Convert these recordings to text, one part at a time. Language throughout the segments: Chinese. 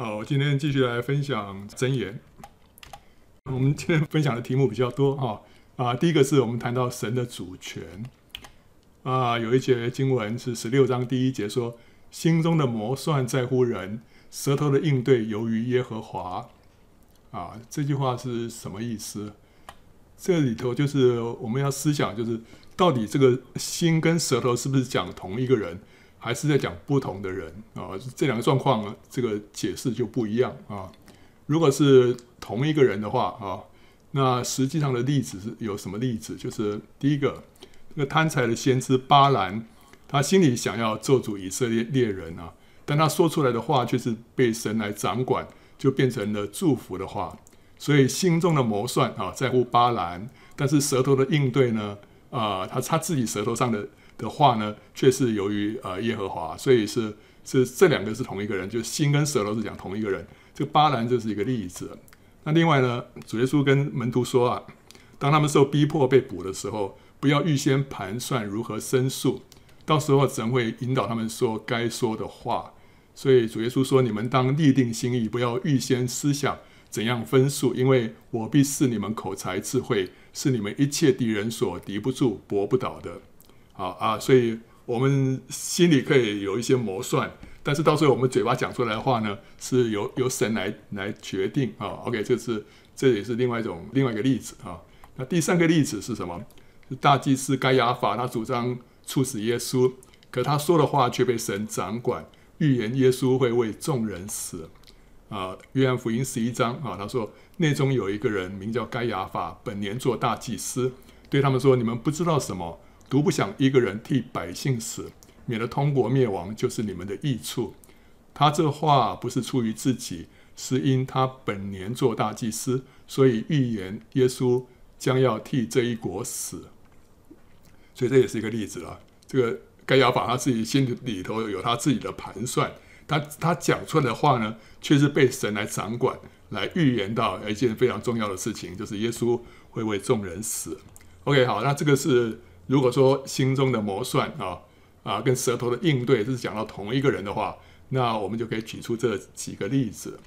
好，我今天继续来分享箴言。我们今天分享的题目比较多哈啊，第一个是我们谈到神的主权啊，有一节经文是十六章第一节说：“心中的谋算在乎人，舌头的应对由于耶和华。”啊，这句话是什么意思？这里头就是我们要思想，就是到底这个心跟舌头是不是讲同一个人？还是在讲不同的人啊，这两个状况，这个解释就不一样啊。如果是同一个人的话啊，那实际上的例子是有什么例子？就是第一个，那个贪财的先知巴兰，他心里想要做主以色列列人啊，但他说出来的话却是被神来掌管，就变成了祝福的话。所以心中的谋算啊，在乎巴兰，但是舌头的应对呢，啊，他他自己舌头上的。的话呢，却是由于呃耶和华，所以是是这两个是同一个人，就心跟舌头是讲同一个人。这个巴兰就是一个例子。那另外呢，主耶稣跟门徒说啊，当他们受逼迫被捕的时候，不要预先盘算如何申诉，到时候神会引导他们说该说的话。所以主耶稣说，你们当立定心意，不要预先思想怎样分数，因为我必赐你们口才智慧，是你们一切敌人所敌不住、搏不倒的。啊啊！所以我们心里可以有一些谋算，但是到时候我们嘴巴讲出来的话呢，是由由神来来决定啊。OK，这是这也是另外一种另外一个例子啊。那第三个例子是什么？是大祭司该亚法，他主张处死耶稣，可他说的话却被神掌管，预言耶稣会为众人死啊。约翰福音十一章啊，他说内中有一个人名叫该亚法，本年做大祭司，对他们说：你们不知道什么。独不想一个人替百姓死，免得通国灭亡，就是你们的益处。他这话不是出于自己，是因他本年做大祭司，所以预言耶稣将要替这一国死。所以这也是一个例子啊。这个该亚法他自己心里头有他自己的盘算，他他讲出来的话呢，却是被神来掌管，来预言到一件非常重要的事情，就是耶稣会为众人死。OK，好，那这个是。如果说心中的谋算啊啊跟舌头的应对是讲到同一个人的话，那我们就可以举出这几个例子。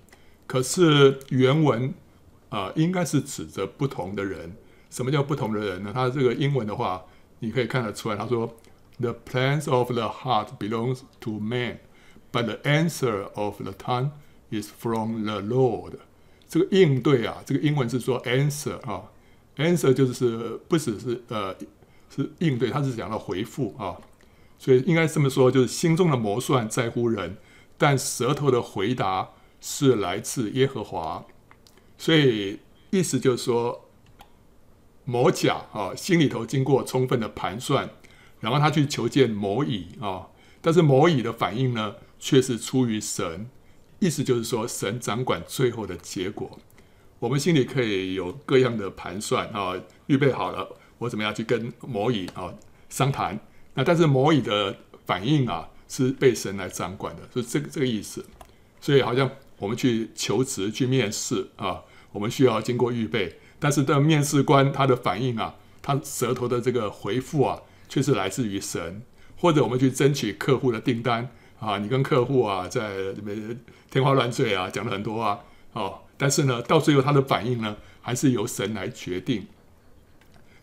可是原文啊应该是指着不同的人。什么叫不同的人呢？他这个英文的话，你可以看得出来，他说：“The plans of the heart belongs to man, but the answer of the tongue is from the Lord。”这个应对啊，这个英文是说 answer 啊，answer 就是不只是呃。是应对，他是讲到回复啊，所以应该这么说，就是心中的谋算在乎人，但舌头的回答是来自耶和华。所以意思就是说，谋甲啊，心里头经过充分的盘算，然后他去求见谋乙啊，但是谋乙的反应呢，却是出于神。意思就是说，神掌管最后的结果。我们心里可以有各样的盘算啊，预备好了。我怎么样去跟谋乙啊商谈？那但是谋乙的反应啊是被神来掌管的，是这个这个意思。所以好像我们去求职、去面试啊，我们需要经过预备，但是的面试官他的反应啊，他舌头的这个回复啊，却是来自于神。或者我们去争取客户的订单啊，你跟客户啊在里面天花乱坠啊，讲了很多啊，哦，但是呢，到最后他的反应呢，还是由神来决定。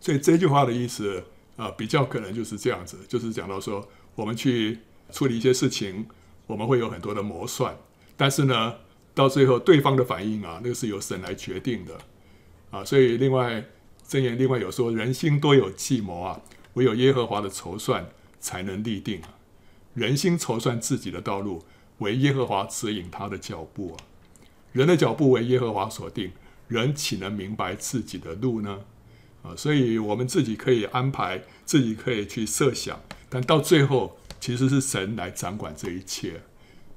所以这句话的意思啊、比较可能就是这样子，就是讲到说，我们去处理一些事情，我们会有很多的谋算，但是呢，到最后对方的反应啊，那个是由神来决定的啊。所以另外箴言另外有说，人心多有计谋啊，唯有耶和华的筹算才能立定。人心筹算自己的道路，唯耶和华指引他的脚步啊。人的脚步为耶和华所定，人岂能明白自己的路呢？啊，所以我们自己可以安排，自己可以去设想，但到最后其实是神来掌管这一切。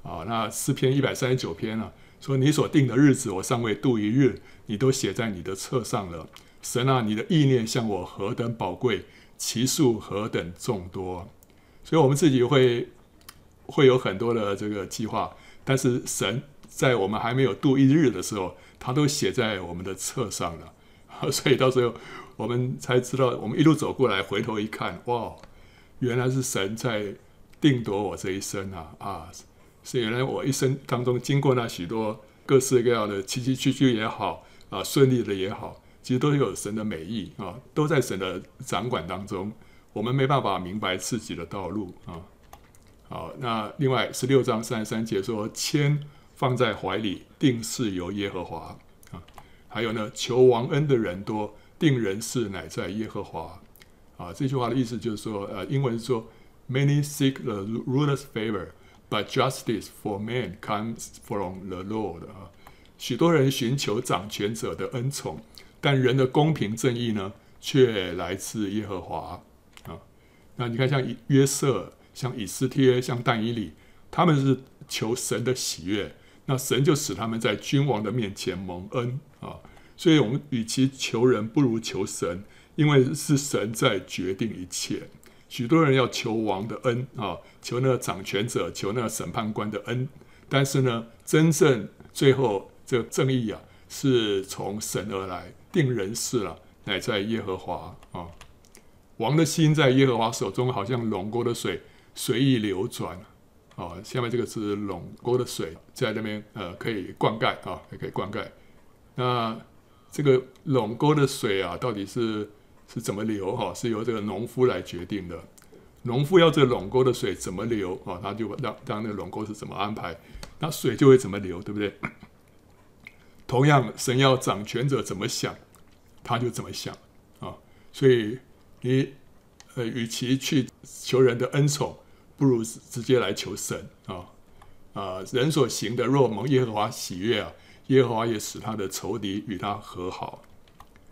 啊，那诗篇一百三十九篇啊，说你所定的日子，我尚未度一日，你都写在你的册上了。神啊，你的意念向我何等宝贵，其数何等众多。所以我们自己会会有很多的这个计划，但是神在我们还没有度一日的时候，他都写在我们的册上了。所以到最后。我们才知道，我们一路走过来，回头一看，哇，原来是神在定夺我这一生啊！啊，是原来我一生当中经过那许多各式各样的崎崎岖岖也好啊，顺利的也好，其实都有神的美意啊，都在神的掌管当中。我们没办法明白自己的道路啊。好，那另外十六章三十三节说：“签放在怀里，定是由耶和华啊。”还有呢，求王恩的人多，定人事乃在耶和华啊。这句话的意思就是说，呃，英文说：“Many seek the ruler's favor。” But justice for man comes from the Lord 啊，许多人寻求掌权者的恩宠，但人的公平正义呢，却来自耶和华啊。那你看，像约瑟、像以斯帖、像但以理，他们是求神的喜悦，那神就使他们在君王的面前蒙恩啊。所以，我们与其求人，不如求神，因为是神在决定一切。许多人要求王的恩啊，求那个掌权者，求那个审判官的恩，但是呢，真正最后这个正义啊，是从神而来，定人事了，乃在耶和华啊。王的心在耶和华手中，好像龙沟的水随意流转啊。下面这个是龙沟的水，在那边呃可以灌溉啊，也可以灌溉。那这个垄沟的水啊，到底是？是怎么流哈？是由这个农夫来决定的。农夫要这个垄沟的水怎么流啊？他就让让那个垄沟是怎么安排，那水就会怎么流，对不对？同样，神要掌权者怎么想，他就怎么想啊。所以你呃，与其去求人的恩宠，不如直接来求神啊啊！人所行的若蒙耶和华喜悦啊，耶和华也使他的仇敌与他和好。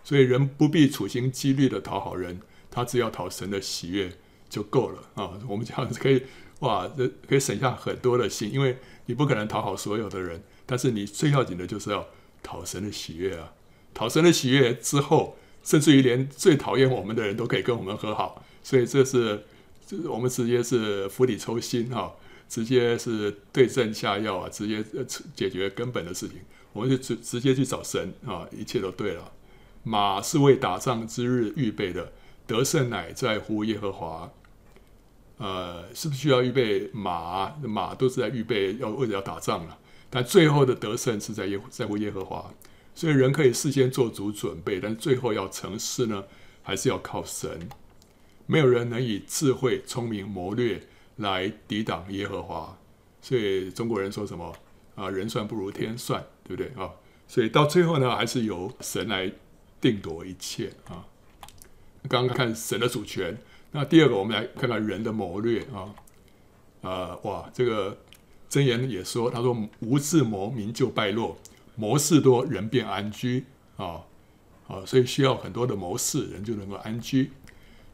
所以人不必处心积虑的讨好人，他只要讨神的喜悦就够了啊！我们这样子可以哇，这可以省下很多的心，因为你不可能讨好所有的人，但是你最要紧的就是要讨神的喜悦啊！讨神的喜悦之后，甚至于连最讨厌我们的人都可以跟我们和好，所以这是这我们直接是釜底抽薪哈，直接是对症下药啊，直接解决根本的事情，我们就直直接去找神啊，一切都对了。马是为打仗之日预备的，得胜乃在乎耶和华。呃，是不是需要预备马？马都是在预备，要为了要打仗了。但最后的得胜是在耶在乎耶和华，所以人可以事先做足准备，但最后要成事呢，还是要靠神。没有人能以智慧、聪明、谋略来抵挡耶和华。所以中国人说什么啊？人算不如天算，对不对啊？所以到最后呢，还是由神来。定夺一切啊！刚刚看神的主权，那第二个我们来看看人的谋略啊！啊哇，这个箴言也说，他说无智谋，民就败落；谋士多，人便安居啊啊！所以需要很多的谋士，人就能够安居。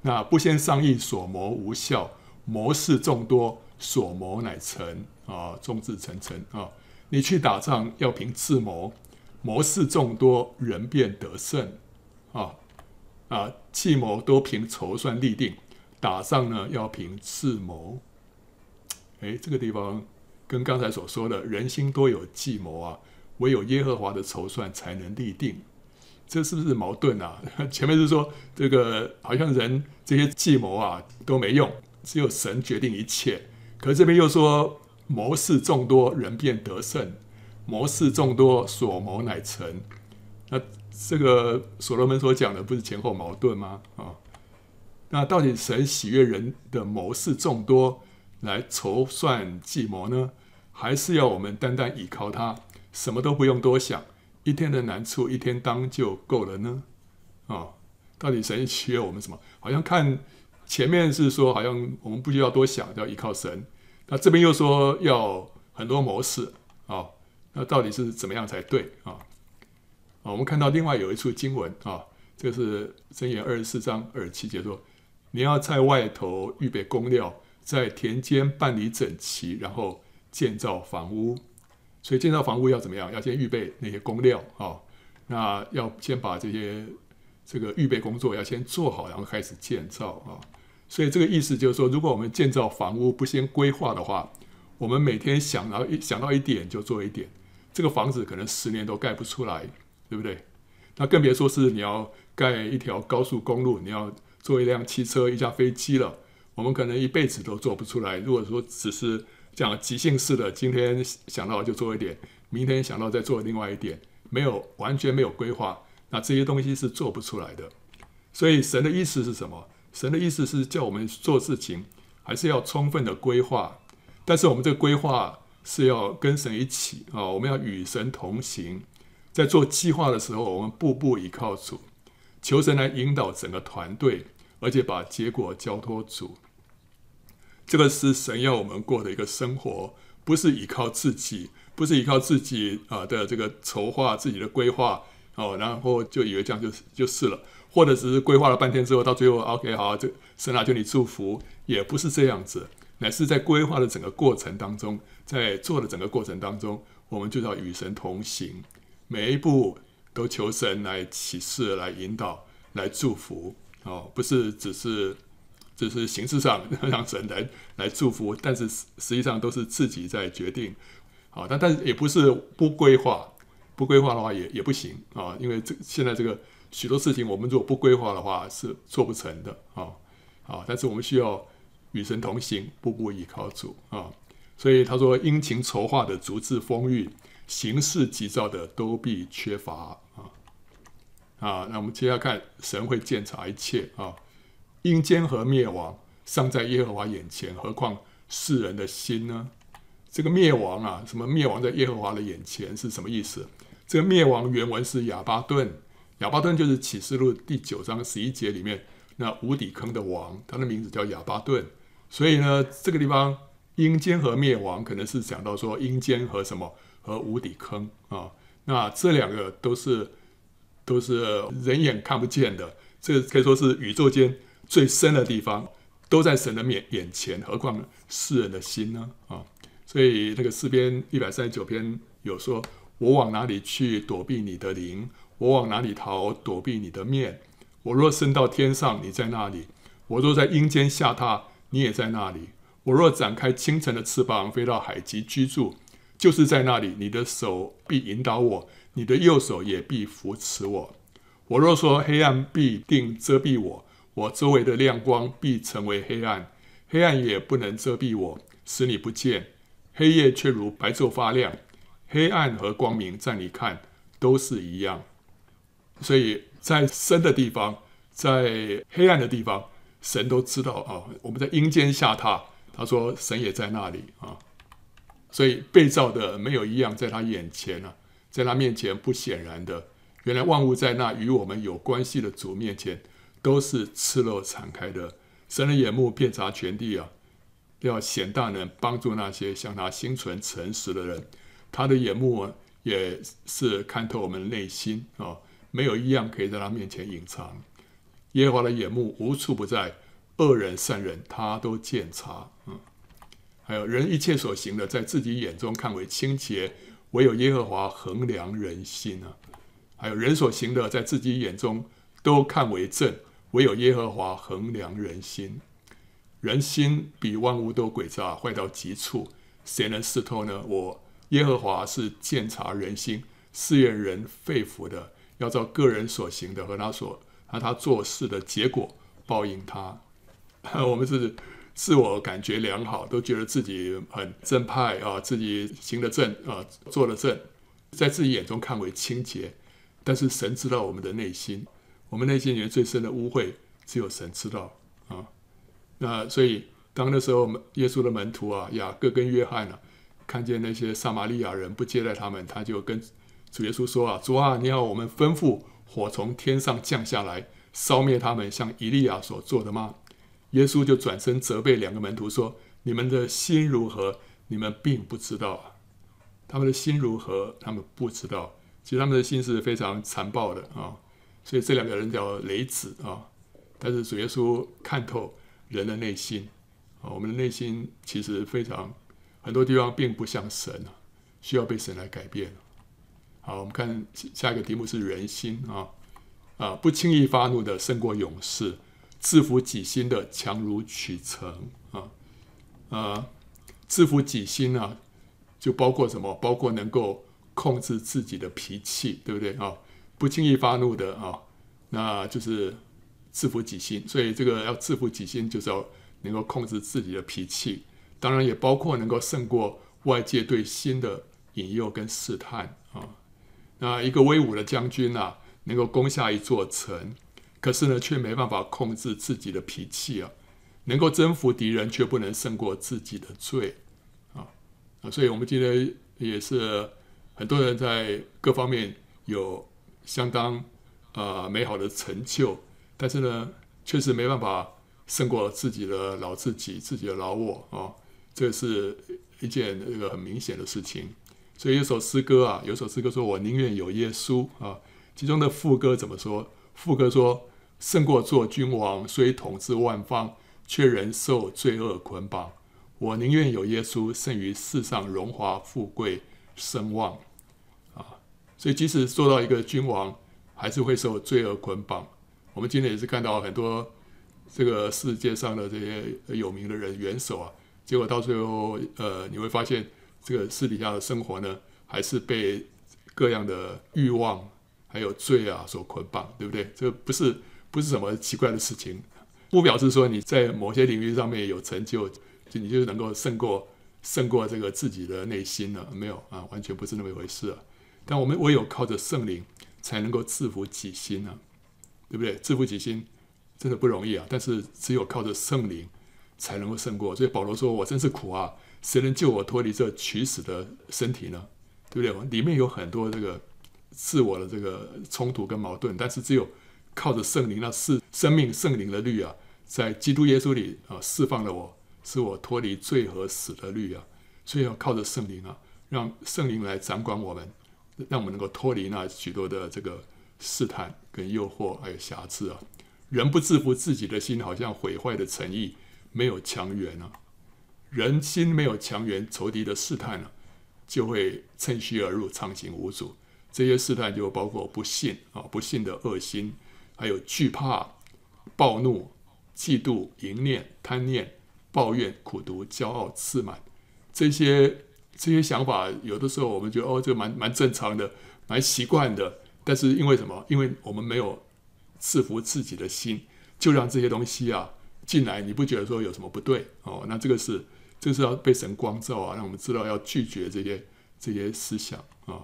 那不先商议，所谋无效；谋士众多，所谋乃成啊，众志成城啊！你去打仗要凭智谋。谋事众多，人便得胜，啊啊！计谋多凭筹算立定，打仗呢要凭智谋。哎，这个地方跟刚才所说的“人心多有计谋啊，唯有耶和华的筹算才能立定”，这是不是矛盾啊？前面是说这个好像人这些计谋啊都没用，只有神决定一切，可是这边又说谋士众多，人便得胜。谋士众多，所谋乃成。那这个所罗门所讲的不是前后矛盾吗？啊，那到底神喜悦人的谋士众多来筹算计谋呢，还是要我们单单倚靠他，什么都不用多想，一天的难处一天当就够了呢？啊，到底神喜悦我们什么？好像看前面是说，好像我们不需要多想，要依靠神。那这边又说要很多模式啊。那到底是怎么样才对啊？啊，我们看到另外有一处经文啊，这是箴言二十四章二十七节说：“你要在外头预备工料，在田间办理整齐，然后建造房屋。所以建造房屋要怎么样？要先预备那些工料啊。那要先把这些这个预备工作要先做好，然后开始建造啊。所以这个意思就是说，如果我们建造房屋不先规划的话，我们每天想到一想到一点就做一点。这个房子可能十年都盖不出来，对不对？那更别说是你要盖一条高速公路，你要做一辆汽车、一架飞机了。我们可能一辈子都做不出来。如果说只是这样即兴式的，今天想到就做一点，明天想到再做另外一点，没有完全没有规划，那这些东西是做不出来的。所以神的意思是什么？神的意思是叫我们做事情，还是要充分的规划，但是我们这个规划是要跟神一起啊，我们要与神同行，在做计划的时候，我们步步依靠主，求神来引导整个团队，而且把结果交托主。这个是神要我们过的一个生活，不是依靠自己，不是依靠自己啊的这个筹划、自己的规划哦，然后就以为这样就就是了，或者只是规划了半天之后，到最后 OK 好，这神啊，求你祝福，也不是这样子，乃是在规划的整个过程当中，在做的整个过程当中，我们就要与神同行，每一步都求神来启示、来引导、来祝福。哦，不是只是。只是形式上让神来来祝福，但是实际上都是自己在决定，啊，但但也不是不规划，不规划的话也也不行。啊，因为这现在这个许多事情，我们如果不规划的话是做不成的啊，啊，但是我们需要与神同行，步步依靠主啊，所以他说，殷勤筹划的足智丰裕，行事急躁的都必缺乏啊，啊，那我们接下来看，神会鉴察一切啊。阴间和灭亡尚在耶和华眼前，何况世人的心呢？这个灭亡啊，什么灭亡在耶和华的眼前是什么意思？这个灭亡原文是亚巴顿，亚巴顿就是启示录第九章十一节里面那无底坑的王，他的名字叫亚巴顿。所以呢，这个地方阴间和灭亡可能是讲到说阴间和什么和无底坑啊？那这两个都是都是人眼看不见的，这个可以说是宇宙间。最深的地方都在神的面眼前，何况世人的心呢？啊，所以那个诗篇一百三十九篇有说：“我往哪里去躲避你的灵？我往哪里逃躲避你的面？我若升到天上，你在那里；我若在阴间下榻，你也在那里；我若展开清晨的翅膀，飞到海极居住，就是在那里，你的手必引导我，你的右手也必扶持我。我若说黑暗必定遮蔽我。”我周围的亮光必成为黑暗，黑暗也不能遮蔽我，使你不见。黑夜却如白昼发亮，黑暗和光明在你看都是一样。所以在深的地方，在黑暗的地方，神都知道啊。我们在阴间下榻，他说神也在那里啊。所以被造的没有一样在他眼前啊，在他面前不显然的。原来万物在那与我们有关系的主面前。都是赤露敞开的，神的眼目遍察全地啊，要显大能帮助那些向他心存诚实的人。他的眼目也是看透我们内心啊，没有一样可以在他面前隐藏。耶和华的眼目无处不在，恶人善人他都鉴察。嗯，还有人一切所行的，在自己眼中看为清洁，唯有耶和华衡量人心啊。还有人所行的，在自己眼中都看为正。唯有耶和华衡量人心，人心比万物都诡诈，坏到极处，谁能识透呢？我耶和华是鉴察人心、试验人肺腑的，要照个人所行的和他所和他做事的结果报应他。我们是自我感觉良好，都觉得自己很正派啊，自己行得正啊，做得正，在自己眼中看为清洁，但是神知道我们的内心。我们内心里面最深的污秽，只有神知道啊。那所以，当那时候耶稣的门徒啊，雅各跟约翰啊，看见那些撒玛利亚人不接待他们，他就跟主耶稣说啊：“主啊，你要我们吩咐火从天上降下来，烧灭他们，像以利亚所做的吗？”耶稣就转身责备两个门徒说：“你们的心如何？你们并不知道啊。他们的心如何？他们不知道。其实他们的心是非常残暴的啊。”所以这两个人叫雷子啊，但是主耶稣看透人的内心啊，我们的内心其实非常很多地方并不像神啊，需要被神来改变。好，我们看下一个题目是人心啊啊，不轻易发怒的胜过勇士，制服己心的强如取城啊啊，治服己心呢，就包括什么？包括能够控制自己的脾气，对不对啊？不轻易发怒的啊，那就是制服己心。所以这个要制服己心，就是要能够控制自己的脾气。当然也包括能够胜过外界对心的引诱跟试探啊。那一个威武的将军啊，能够攻下一座城，可是呢，却没办法控制自己的脾气啊。能够征服敌人，却不能胜过自己的罪啊。啊，所以我们今天也是很多人在各方面有相当啊美好的成就，但是呢，确实没办法胜过自己的老自己、自己的老我啊。这是一件这个很明显的事情。所以有首诗歌啊，有首诗歌说：“我宁愿有耶稣啊。”其中的副歌怎么说？副歌说：“胜过做君王，虽统治万方，却仍受罪恶捆绑。我宁愿有耶稣，胜于世上荣华富贵声望。”啊，所以即使做到一个君王，还是会受罪恶捆绑。我们今天也是看到很多这个世界上的这些有名的人、元首啊。结果到最后，呃，你会发现这个私底下的生活呢，还是被各样的欲望还有罪啊所捆绑，对不对？这不是不是什么奇怪的事情，不表示说你在某些领域上面有成就，就你就能够胜过胜过这个自己的内心了，没有啊，完全不是那么一回事啊。但我们唯有靠着圣灵，才能够制服己心啊，对不对？制服己心真的不容易啊，但是只有靠着圣灵。才能够胜过，所以保罗说：“我真是苦啊！谁能救我脱离这取死的身体呢？对不对？里面有很多这个自我的这个冲突跟矛盾，但是只有靠着圣灵，那是生命圣灵的律啊，在基督耶稣里啊释放了我，使我脱离罪和死的律啊。所以要靠着圣灵啊，让圣灵来掌管我们，让我们能够脱离那许多的这个试探跟诱惑还有瑕疵啊。人不制服自己的心，好像毁坏的诚意。”没有强援啊，人心没有强援，仇敌的试探呢、就会趁虚而入，畅行无阻。这些试探就包括不信啊，不信的恶心，还有惧怕、暴怒、嫉妒、淫念、贪念、抱怨、苦毒、骄傲、自满。这些这些想法，有的时候我们觉得哦，这个蛮蛮正常的，蛮习惯的。但是因为什么？因为我们没有制服自己的心，就让这些东西啊。进来，你不觉得说有什么不对哦？那这个是，这是要被神光照啊，让我们知道要拒绝这些这些思想啊。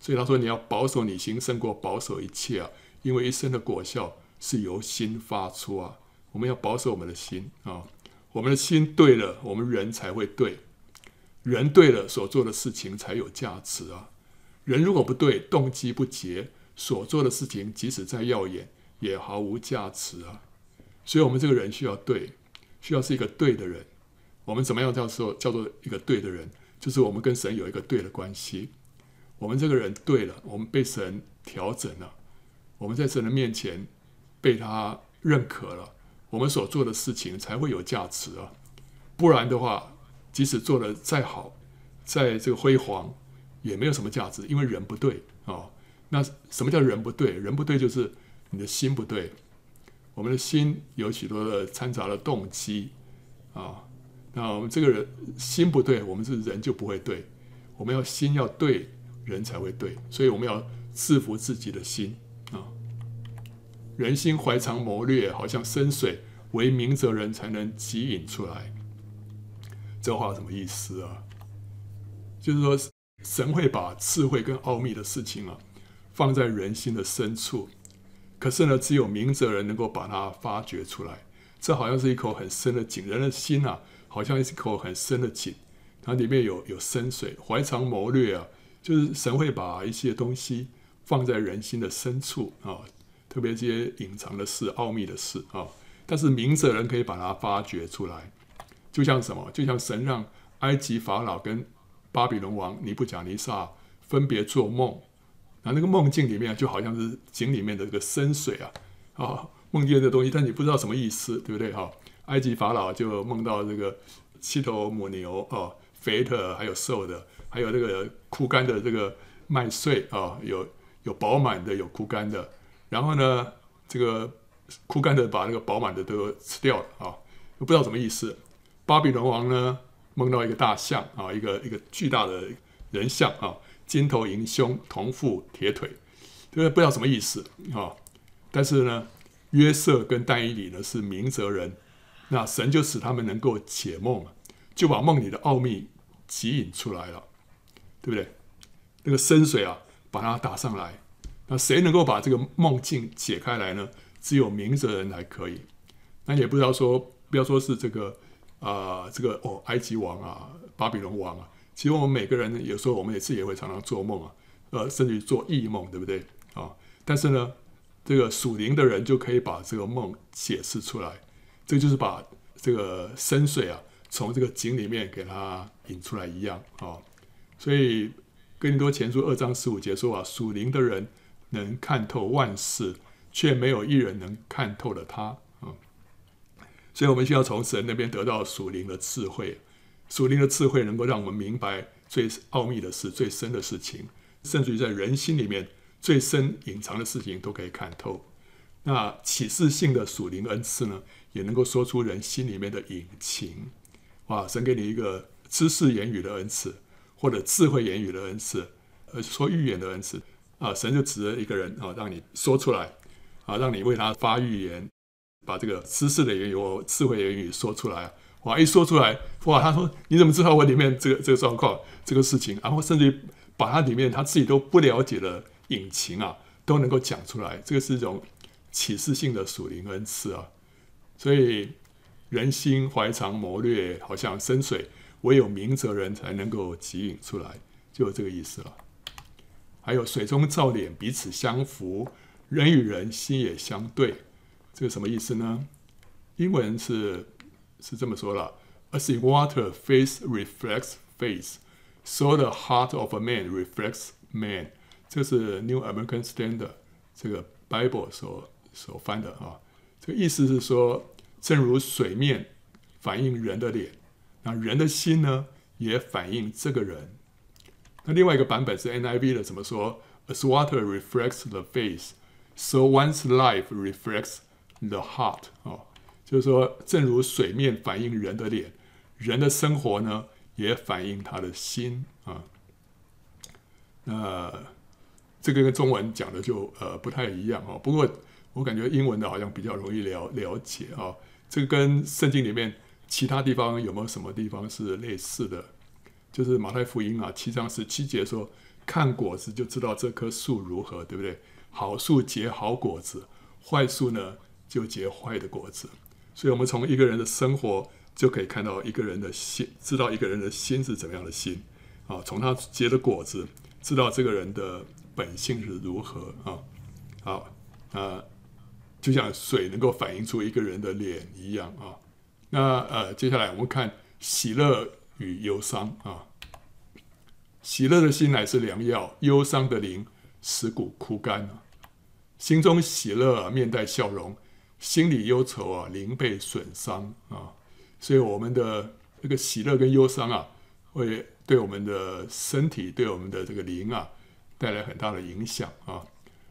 所以他说，你要保守你心，胜过保守一切啊，因为一生的果效是由心发出啊。我们要保守我们的心啊，我们的心对了，我们人才会对，人对了，所做的事情才有价值啊。人如果不对，动机不洁，所做的事情即使再耀眼，也毫无价值啊。所以，我们这个人需要对，需要是一个对的人。我们怎么样叫做叫做一个对的人？就是我们跟神有一个对的关系。我们这个人对了，我们被神调整了，我们在神的面前被他认可了，我们所做的事情才会有价值啊。不然的话，即使做得再好，在这个辉煌，也没有什么价值，因为人不对啊。那什么叫人不对？人不对就是你的心不对。我们的心有许多的掺杂的动机啊，那我们这个人心不对，我们这人就不会对。我们要心要对，人才会对。所以我们要制服自己的心啊。人心怀藏谋略，好像深水，唯明哲人才能汲引出来。这话什么意思啊？就是说，神会把智慧跟奥秘的事情啊，放在人心的深处。可是呢，只有明哲人能够把它发掘出来。这好像是一口很深的井，人的心啊，好像是一口很深的井，它里面有有深水，怀藏谋略啊，就是神会把一些东西放在人心的深处啊，特别这些隐藏的事、奥秘的事啊。但是明哲人可以把它发掘出来，就像什么？就像神让埃及法老跟巴比伦王尼布甲尼撒分别做梦。那那个梦境里面就好像是井里面的这个深水啊，啊，梦见的东西，但你不知道什么意思，对不对？哈，埃及法老就梦到这个七头母牛啊，肥的还有瘦的，还有这个枯干的这个麦穗啊，有有饱满的，有枯干的。然后呢，这个枯干的把那个饱满的都吃掉了啊，不知道什么意思。巴比伦王呢，梦到一个大象啊，一个一个巨大的人像啊。金头银胸铜腹铁腿，对不对？不知道什么意思啊。但是呢，约瑟跟但以理呢是明哲人，那神就使他们能够解梦，就把梦里的奥秘指引出来了，对不对？那个深水啊，把它打上来。那谁能够把这个梦境解开来呢？只有明哲人才可以。那也不知道说，不要说是这个啊、呃，这个哦，埃及王啊，巴比伦王啊。其实我们每个人有时候我们也是也会常常做梦啊，呃，甚至于做异梦，对不对啊？但是呢，这个属灵的人就可以把这个梦解释出来。这就是把这个深水啊，从这个井里面给它引出来一样啊。所以哥林多前书二章十五节说啊，属灵的人能看透万事，却没有一人能看透了他啊。所以我们需要从神那边得到属灵的智慧。属灵的智慧能够让我们明白最奥秘的事、最深的事情，甚至于在人心里面最深隐藏的事情都可以看透。那启示性的属灵恩赐呢，也能够说出人心里面的隐情。哇，神给你一个知识言语的恩赐，或者智慧言语的恩赐，呃，说预言的恩赐啊，神就指着一个人啊，让你说出来啊，让你为他发预言，把这个知识的言语、智慧言语说出来。哇！一说出来，哇！他说：“你怎么知道我里面这个这个状况、这个事情？”然后甚至把他里面他自己都不了解的隐情啊，都能够讲出来。这个是一种启示性的属灵恩赐啊。所以人心怀藏谋略，好像深水，唯有明哲人才能够集引出来，就这个意思了。还有水中照脸，彼此相符，人与人心也相对，这个什么意思呢？英文是。是这么说了：As in water, face reflects face, so the heart of a man reflects man。这是 New American Standard 这个 Bible 所所翻的啊。这个意思是说，正如水面反映人的脸，那人的心呢，也反映这个人。那另外一个版本是 NIV 的，怎么说？As water reflects the face, so one's life reflects the heart。啊。 就是说，正如水面反映人的脸，人的生活呢，也反映他的心啊。那这个跟中文讲的就呃不太一样哦。不过我感觉英文的好像比较容易了了解啊。这个跟圣经里面其他地方有没有什么地方是类似的？就是马太福音啊，七章十七节说：“看果子就知道这棵树如何，对不对？好树结好果子，坏树呢就结坏的果子。”所以，我们从一个人的生活就可以看到一个人的心，知道一个人的心是怎么样的心啊。从他结的果子，知道这个人的本性是如何啊。好啊，就像水能够反映出一个人的脸一样啊。那呃，接下来我们看喜乐与忧伤啊。喜乐的心乃是良药，忧伤的灵使骨枯干啊。心中喜乐，面带笑容。心里忧愁啊，灵被损伤啊，所以我们的这个喜乐跟忧伤啊，会对我们的身体、对我们的这个灵啊，带来很大的影响啊。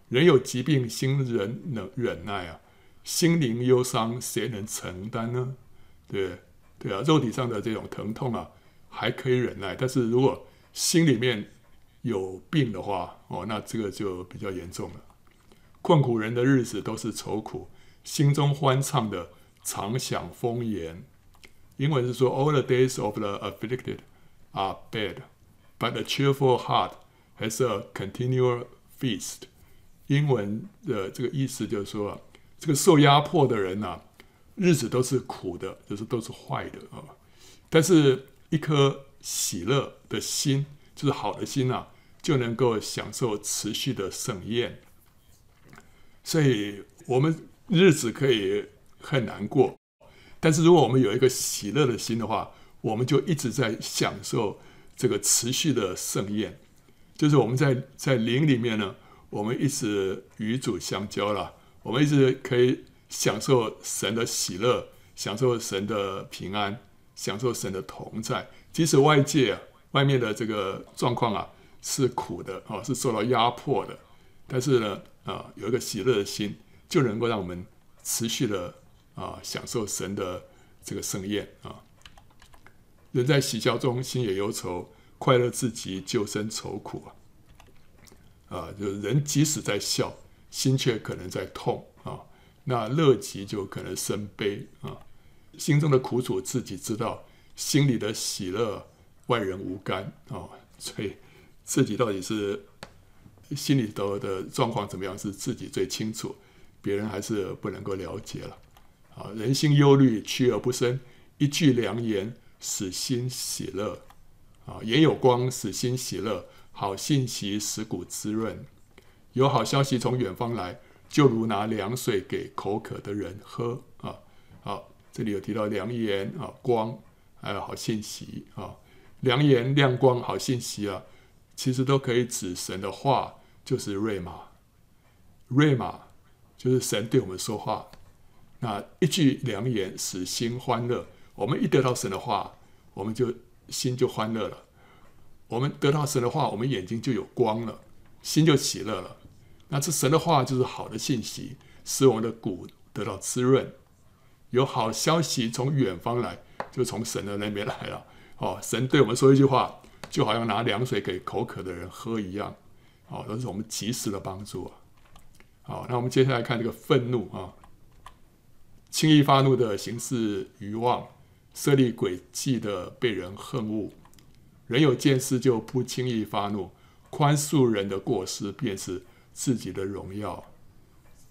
人有疾病，心人能忍耐啊，心灵忧伤，谁能承担呢？对对啊，肉体上的这种疼痛啊，还可以忍耐，但是如果心里面有病的话，哦，那这个就比较严重了。困苦人的日子都是愁苦。心中欢畅的，常享丰筵。英文是说：“All the days of the afflicted are bad, but a cheerful heart has a continual feast。”英文的这个意思就是说，这个受压迫的人呐、日子都是苦的，就是都是坏的啊。但是，一颗喜乐的心，就是好的心啊，就能够享受持续的盛宴。所以，我们。日子可以很难过，但是如果我们有一个喜乐的心的话，我们就一直在享受这个持续的盛宴。就是我们在在灵里面呢，我们一直与主相交了，我们一直可以享受神的喜乐，享受神的平安，享受神的同在。即使外界啊，外面的这个状况啊是苦的啊，是受到压迫的，但是呢啊，有一个喜乐的心。就能够让我们持续的啊享受神的这个盛宴啊。人在喜笑中，心也忧愁；快乐至极，就生愁苦啊。啊，就人即使在笑，心却可能在痛啊。那乐极就可能生悲啊。心中的苦楚自己知道，心里的喜乐外人无干啊，所以自己到底是心里头的状况怎么样，是自己最清楚，别人还是不能够了解了。啊，人心忧虑，屈而不伸，一句良言，使心喜乐。啊，言有光，使心喜乐。好信息使骨滋润，有好消息从远方来，就如拿凉水给口渴的人喝。啊，好，这里有提到良言啊，光，还有好信息啊，良言、亮光、好信息啊，其实都可以指神的话，就是瑞玛，瑞玛就是神对我们说话。那一句良言使心欢乐，我们一得到神的话，我们就心就欢乐了。我们得到神的话，我们眼睛就有光了，心就喜乐了。那这神的话就是好的信息，使我们的骨得到滋润。有好消息从远方来，就从神的那边来了。哦，神对我们说一句话，就好像拿凉水给口渴的人喝一样。哦，都是我们及时的帮助啊。好，那我们接下来看这个愤怒啊，轻易发怒的行事愚妄，设立诡计的被人恨恶。人有见识就不轻易发怒，宽恕人的过失便是自己的荣耀。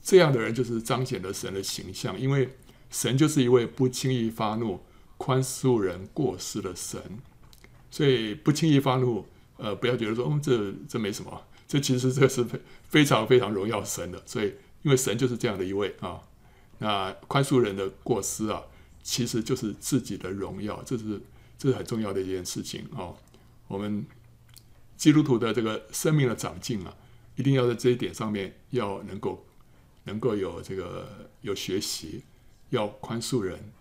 这样的人就是彰显了神的形象，因为神就是一位不轻易发怒、宽恕人过失的神。所以不轻易发怒，呃，不要觉得说，嗯，这这没什么，这其实这是非非常非常荣耀神的。所以，因为神就是这样的一位啊，那宽恕人的过失啊，其实就是自己的荣耀，这是这是很重要的一件事情啊。我们基督徒的这个生命的长进啊，一定要在这一点上面要能够能够有这个有学习，要宽恕人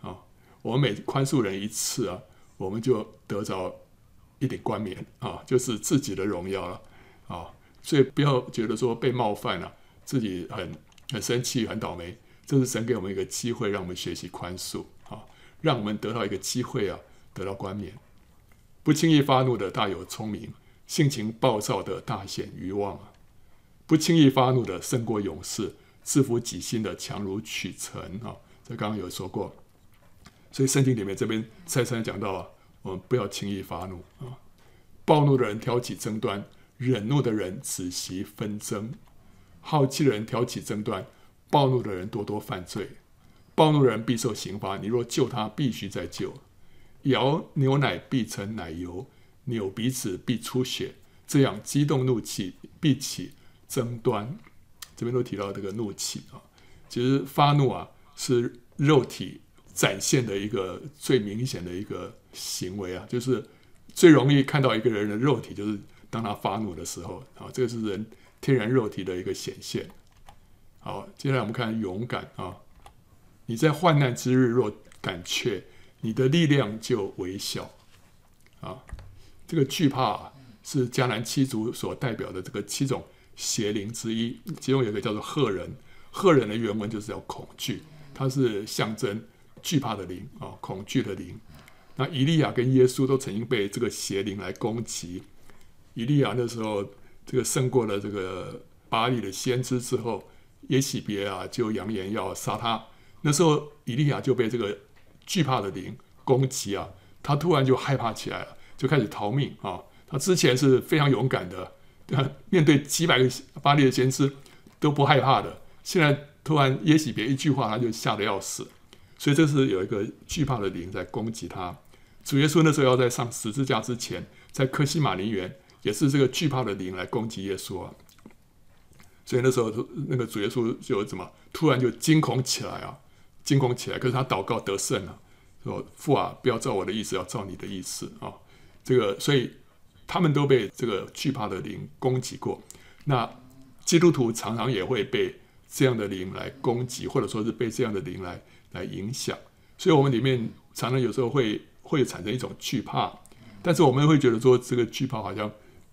啊。我们每宽恕人一次啊，我们就得着一点冠冕啊，就是自己的荣耀了啊。所以不要觉得说被冒犯了，自己很很生气、很倒霉。这是神给我们一个机会，让我们学习宽恕啊，让我们得到一个机会啊，得到冠冕。不轻易发怒的大有聪明，性情暴躁的大显愚妄啊！不轻易发怒的胜过勇士，制服己心的强如取城啊！这刚刚有说过，所以圣经里面这边再三讲到啊，我们不要轻易发怒啊！暴怒的人挑起争端，忍怒的人止息纷争；好气的人挑起争端，暴怒的人多多犯罪。暴怒的人必受刑罚，你若救他，必须再救。摇牛奶必成奶油，扭鼻子必出血，这样激动怒气必起争端。这边都提到这个怒气啊，其实发怒啊是肉体展现的一个最明显的一个行为啊，就是最容易看到一个人的肉体，就是当他发怒的时候啊，这个是人天然肉体的一个显现。好，接下来我们看勇敢啊，你在患难之日若胆怯。你的力量就微小，啊，这个惧怕，是迦南七族所代表的这个七种邪灵之一，其中有一个叫做赫人，赫人的原文就是叫恐惧，它是象征惧怕的灵啊，恐惧的灵。那以利亚跟耶稣都曾经被这个邪灵来攻击，以利亚那时候这个胜过了这个巴力的先知之后，耶洗别啊就扬言要杀他，那时候以利亚就被这个。惧怕的灵攻击啊，他突然就害怕起来了，就开始逃命啊。他之前是非常勇敢的，对面对几百个巴力的先知都不害怕的。现在突然耶洗别一句话，他就吓得要死。所以这是有一个惧怕的灵在攻击他。主耶稣那时候要在上十字架之前，在客西马尼园也是这个惧怕的灵来攻击耶稣啊。所以那时候那个主耶稣就怎么突然就惊恐起来啊。惊恐起来，可是他祷告得胜了，说：“父啊，不要照我的意思，要照你的意思啊。”这个，所以他们都被这个惧怕的灵攻击过。那基督徒常常也会被这样的灵来攻击，或者说是被这样的灵来来影响。所以，我们里面常常有时候会会产生一种惧怕，但是我们会觉得说这个惧怕好像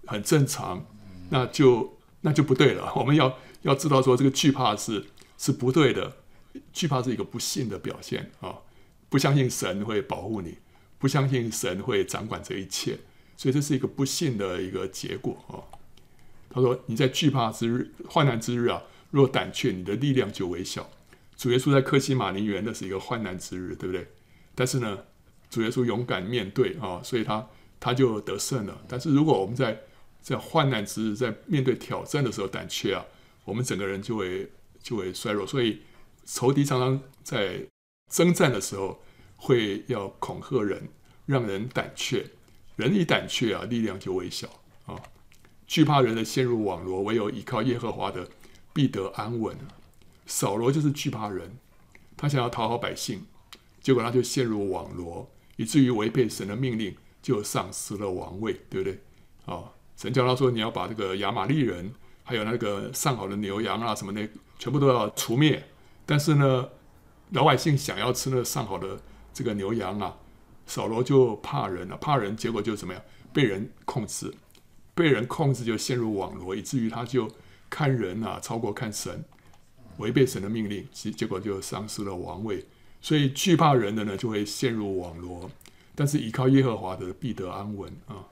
很正常，那就那就不对了。我们要要知道说这个惧怕是是不对的。惧怕是一个不信的表现啊！不相信神会保护你，不相信神会掌管这一切，所以这是一个不信的一个结果啊！他说：“你在惧怕之日、患难之日啊，若胆怯，你的力量就微小。”主耶稣在克西马林园，那是一个患难之日，对不对？但是呢，主耶稣勇敢面对啊，所以他他就得胜了。但是如果我们在在患难之日，在面对挑战的时候胆怯啊，我们整个人就会就会衰弱。所以仇敌常常在征战的时候会要恐吓人，让人胆怯。人一胆怯啊，力量就微小啊。惧怕人的陷入网罗，唯有依靠耶和华的必得安稳。扫罗就是惧怕人，他想要讨好百姓，结果他就陷入网罗，以至于违背神的命令，就丧失了王位，对不对？啊，神叫他说，你要把这个亚玛力人，还有那个上好的牛羊啊什么的，全部都要除灭。但是呢，老百姓想要吃那上好的这个牛羊啊。扫罗就怕人了，怕人，结果就怎么样？被人控制，被人控制就陷入网罗，以至于他就看人啊超过看神，违背神的命令，结结果就丧失了王位。所以惧怕人的呢，就会陷入网罗，但是依靠耶和华的必得安稳啊。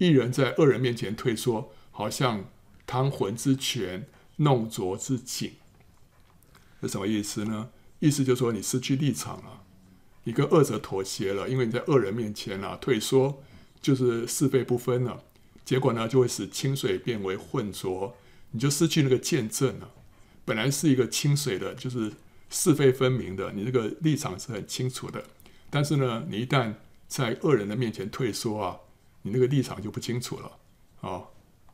一人在恶人面前退缩，好像贪魂之泉，弄浊之井。这什么意思呢？意思就是说你失去立场了。你跟恶者妥协了，因为你在恶人面前啊退缩，就是是非不分了。结果呢，就会使清水变为浑浊，你就失去那个见证了。本来是一个清水的，就是是非分明的，你这个立场是很清楚的。但是呢，你一旦在恶人的面前退缩啊，你那个立场就不清楚了啊、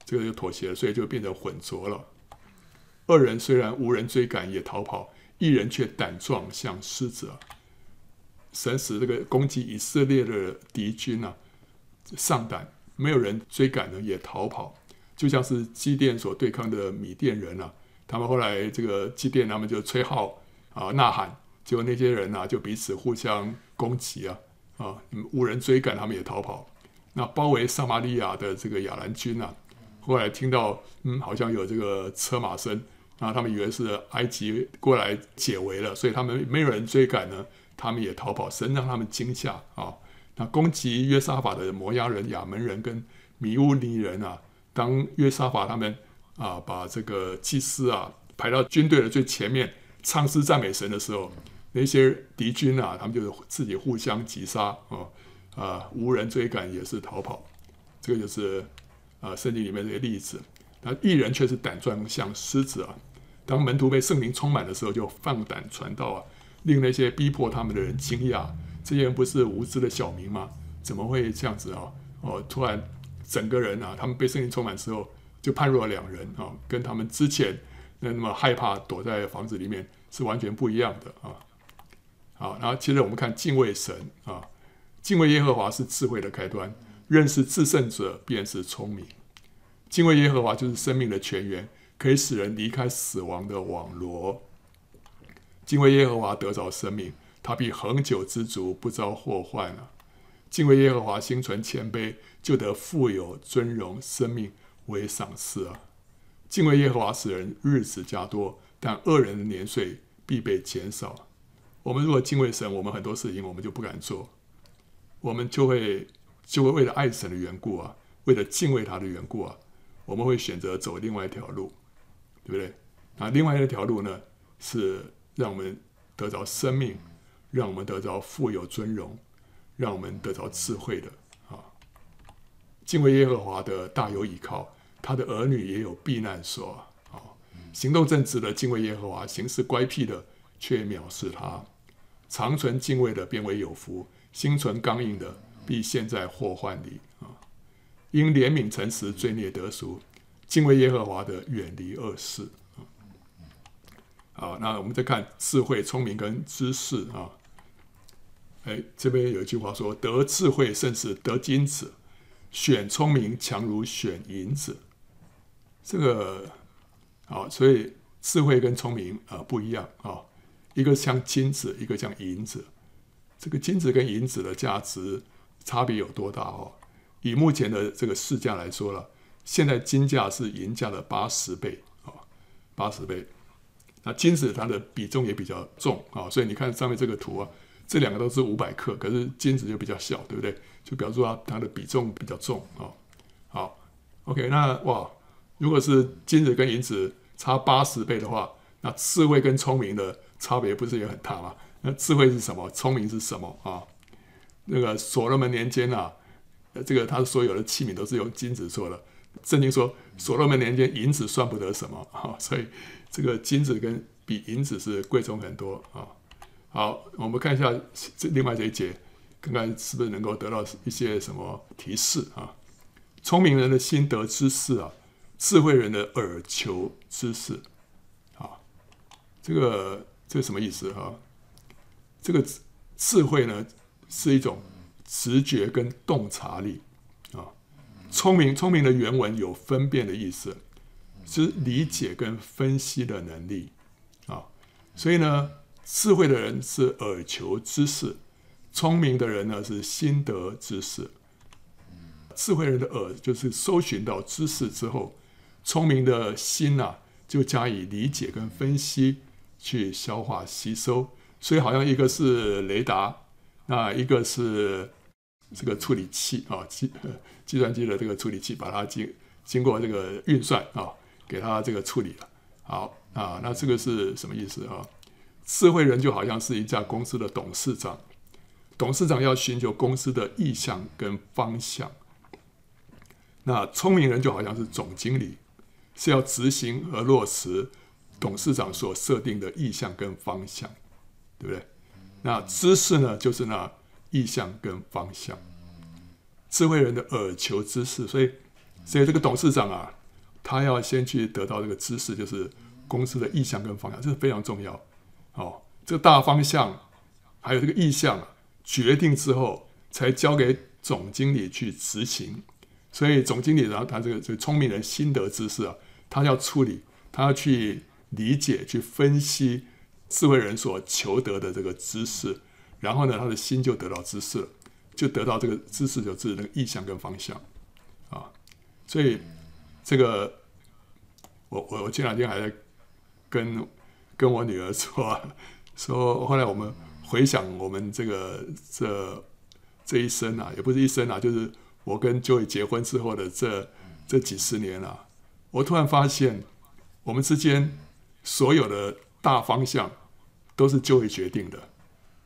这个就妥协了，所以就变得浑浊了。恶人虽然无人追赶也逃跑，一人却胆壮像狮子。神使这个攻击以色列的敌军啊，上胆，没有人追赶呢，也逃跑，就像是基甸所对抗的米甸人啊，他们后来这个基甸他们就吹号啊呐喊，结果那些人啊就彼此互相攻击啊啊，无人追赶，他们也逃跑。那包围撒玛利亚的这个亚兰军啊，后来听到嗯好像有这个车马声，那，他们以为是埃及过来解围了，所以他们没有人追赶呢。他们也逃跑，神让他们惊吓啊！那攻击约沙法的摩押人、亚门人跟米乌尼人啊，当约沙法他们啊把这个祭司啊排到军队的最前面，唱诗赞美神的时候，那些敌军啊，他们就自己互相击杀啊啊，无人追赶也是逃跑，这个就是啊圣经里面这个例子。那一人却是胆壮像狮子啊！当门徒被圣灵充满的时候，就放胆传道啊！令那些逼迫他们的人惊讶，这些人不是无知的小民吗？怎么会这样子啊？哦，突然整个人啊，他们被圣灵充满之后，就判若两人啊，跟他们之前那么害怕躲在房子里面是完全不一样的啊。好，然后接着我们看敬畏神啊，敬畏耶和华是智慧的开端，认识至圣者便是聪明。敬畏耶和华就是生命的泉源，可以使人离开死亡的网罗。敬畏耶和华得着生命，他必恒久知足，不遭祸患了。敬畏耶和华，心存谦卑，就得富有尊荣，生命为赏赐啊！敬畏耶和华使人日子加多，但恶人的年岁必被减少。我们如果敬畏神，我们很多事情我们就不敢做，我们就会就会为了爱神的缘故啊，为了敬畏他的缘故啊，我们会选择走另外一条路，对不对？那另外一条路呢是。让我们得着生命，让我们得着富有尊荣，让我们得着智慧的啊！敬畏耶和华的大有倚靠，他的儿女也有避难所啊！行动正直的敬畏耶和华，行事乖僻的却藐视他。长存敬畏的便为有福，心存刚硬的必陷在祸患里啊！因怜悯诚实，罪孽得赎，敬畏耶和华的远离恶事。好，那我们再看智慧、聪明跟知识啊。哎，这边有一句话说：“得智慧胜似得金子，选聪明强如选银子。”这个啊，所以智慧跟聪明啊不一样啊，一个像金子，一个像银子。这个金子跟银子的价值差别有多大哦？以目前的这个市价来说了，现在金价是银价的八十倍啊，八十倍。那金子它的比重也比较重啊，所以你看上面这个图啊，这两个都是五百克，可是金子就比较小，对不对？就表示说它的比重比较重啊。好，OK，那哇，如果是金子跟银子差八十倍的话，那智慧跟聪明的差别不是也很大吗？智慧是什么？聪明是什么啊？那个所罗门年间啊，这个他所有的器皿都是用金子做的。圣经说所罗门年间银子算不得什么啊，所以这个金子跟比银子是贵重很多啊。好，我们看一下这另外这一节，看看是不是能够得到一些什么提示啊？聪明人的心得知识啊，智慧人的耳求知识啊，这个这个什么意思哈？这个智慧呢是一种直觉跟洞察力啊。聪明聪明的原文有分辨的意思，是理解跟分析的能力啊。所以呢，智慧的人是耳求知识，聪明的人呢是心得知识。智慧人的耳就是搜寻到知识之后，聪明的心呐、啊、就加以理解跟分析，去消化吸收。所以好像一个是雷达，那一个是这个处理器啊，计计算机的这个处理器，把它经经过这个运算啊，给它这个处理了。好啊，那这个是什么意思啊？智慧人就好像是一家公司的董事长，董事长要寻求公司的意向跟方向。那聪明人就好像是总经理，是要执行和落实董事长所设定的意向跟方向，对不对？那知识呢，就是那意向跟方向。智慧人的耳求知识，所以，所以这个董事长啊，他要先去得到这个知识，就是公司的意向跟方向，这是非常重要。哦，这个大方向还有这个意向决定之后，才交给总经理去执行。所以总经理，然后他这个这个聪明人心得知识啊，他要处理，他要去理解、去分析智慧人所求得的这个知识，然后呢，他的心就得到知识了，就得到这个知识就是那个意向跟方向啊。所以这个我我我前两天还在跟跟我女儿说 说，后来我们回想我们这个这这一生啊，也不是一生啊，就是。我跟 Joy 结婚之后的这这几十年啊，我突然发现，我们之间所有的大方向都是 Joey 决定的，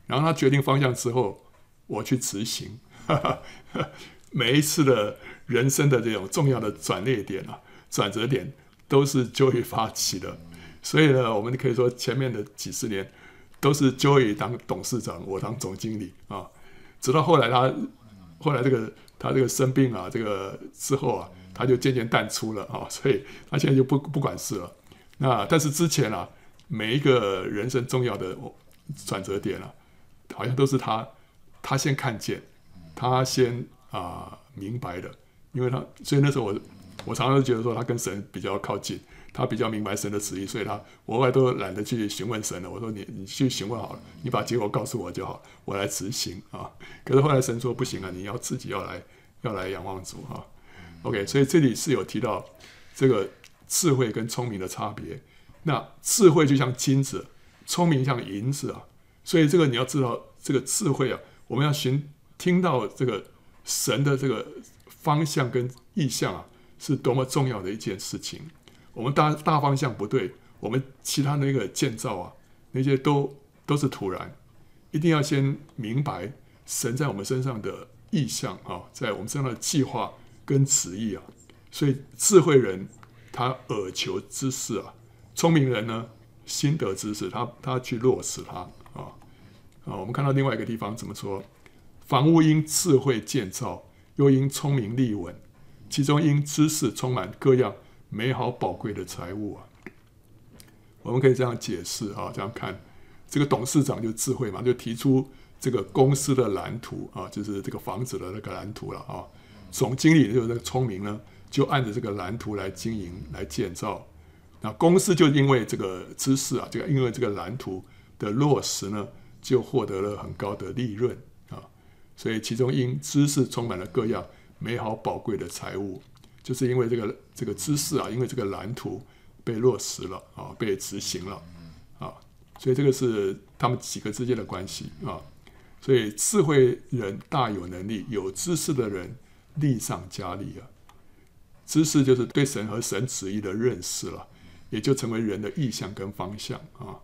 然后他决定方向之后，我去执行。每一次的人生的这种重要的转捩点啊、转折点，都是 Joey 发起的。所以呢，我们可以说前面的几十年都是 Joey 当董事长，我当总经理啊，直到后来他后来这个。他这个生病啊，这个之后啊，他就渐渐淡出了啊，所以他现在就不不管事了。那但是之前啊，每一个人生重要的转折点啊，好像都是他他先看见，他先啊明白的，因为他所以那时候我我常常觉得说他跟神比较靠近。他比较明白神的旨意，所以他我后来都懒得去询问神了。我说你你去询问好了，你把结果告诉我就好，我来执行啊。可是后来神说不行啊，你要自己要来要来仰望主哈。OK，所以这里是有提到这个智慧跟聪明的差别。那智慧就像金子，聪明像银子啊。所以这个你要知道，这个智慧啊，我们要寻听到这个神的这个方向跟意向啊，是多么重要的一件事情。我们大大方向不对，我们其他那个建造啊，那些都都是徒然。一定要先明白神在我们身上的意向啊，在我们身上的计划跟旨意啊。所以智慧人他耳求知识啊，聪明人呢心得知识，他他去落实它啊啊。我们看到另外一个地方怎么说？房屋因智慧建造，又因聪明立稳，其中因知识充满各样。美好宝贵的财物啊，我们可以这样解释啊，这样看，这个董事长就智慧嘛，就提出这个公司的蓝图啊，就是这个房子的那个蓝图了啊。总经理就是那个聪明呢，就按着这个蓝图来经营、来建造。那公司就因为这个知识啊，这个因为这个蓝图的落实呢，就获得了很高的利润啊。所以其中因知识充满了各样美好宝贵的财物。就是因为这个这个知识啊，因为这个蓝图被落实了啊，被执行了啊，所以这个是他们几个之间的关系啊。所以智慧人大有能力，有知识的人力上加力啊。知识就是对神和神旨意的认识了，也就成为人的意向跟方向啊。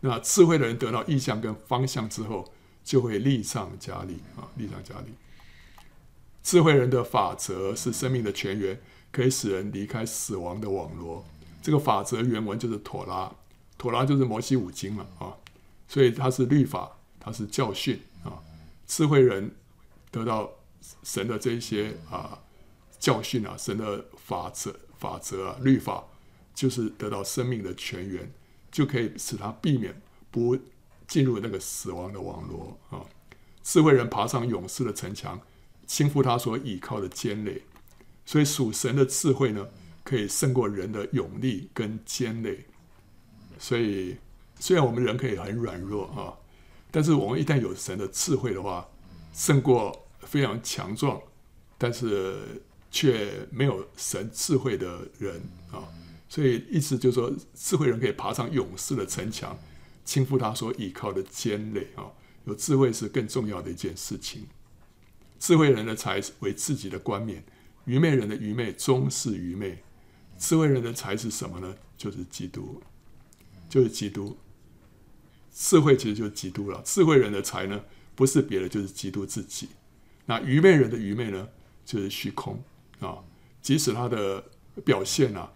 那智慧的人得到意向跟方向之后，就会力上加力啊，力上加力。智慧人的法则是生命的泉源，可以使人离开死亡的网罗。这个法则原文就是妥拉，妥拉就是摩西五经了啊，所以它是律法，它是教训啊。智慧人得到神的这些啊教训啊，神的法则、法则啊、律法，就是得到生命的泉源，就可以使他避免不进入那个死亡的网罗啊。智慧人爬上勇士的城墙，倾覆他所倚靠的坚垒，所以属神的智慧呢，可以胜过人的勇力跟坚垒。所以虽然我们人可以很软弱啊，但是我们一旦有神的智慧的话，胜过非常强壮，但是却没有神智慧的人啊。所以意思就是说，智慧人可以爬上勇士的城墙，倾覆他所倚靠的坚垒啊。有智慧是更重要的一件事情。智慧人的财为自己的冠冕，愚昧人的愚昧终是愚昧。智慧人的财是什么呢？就是基督，就是基督。智慧其实就是基督了。智慧人的财呢，不是别的，就是基督自己。那愚昧人的愚昧呢，就是虚空啊。即使他的表现啊，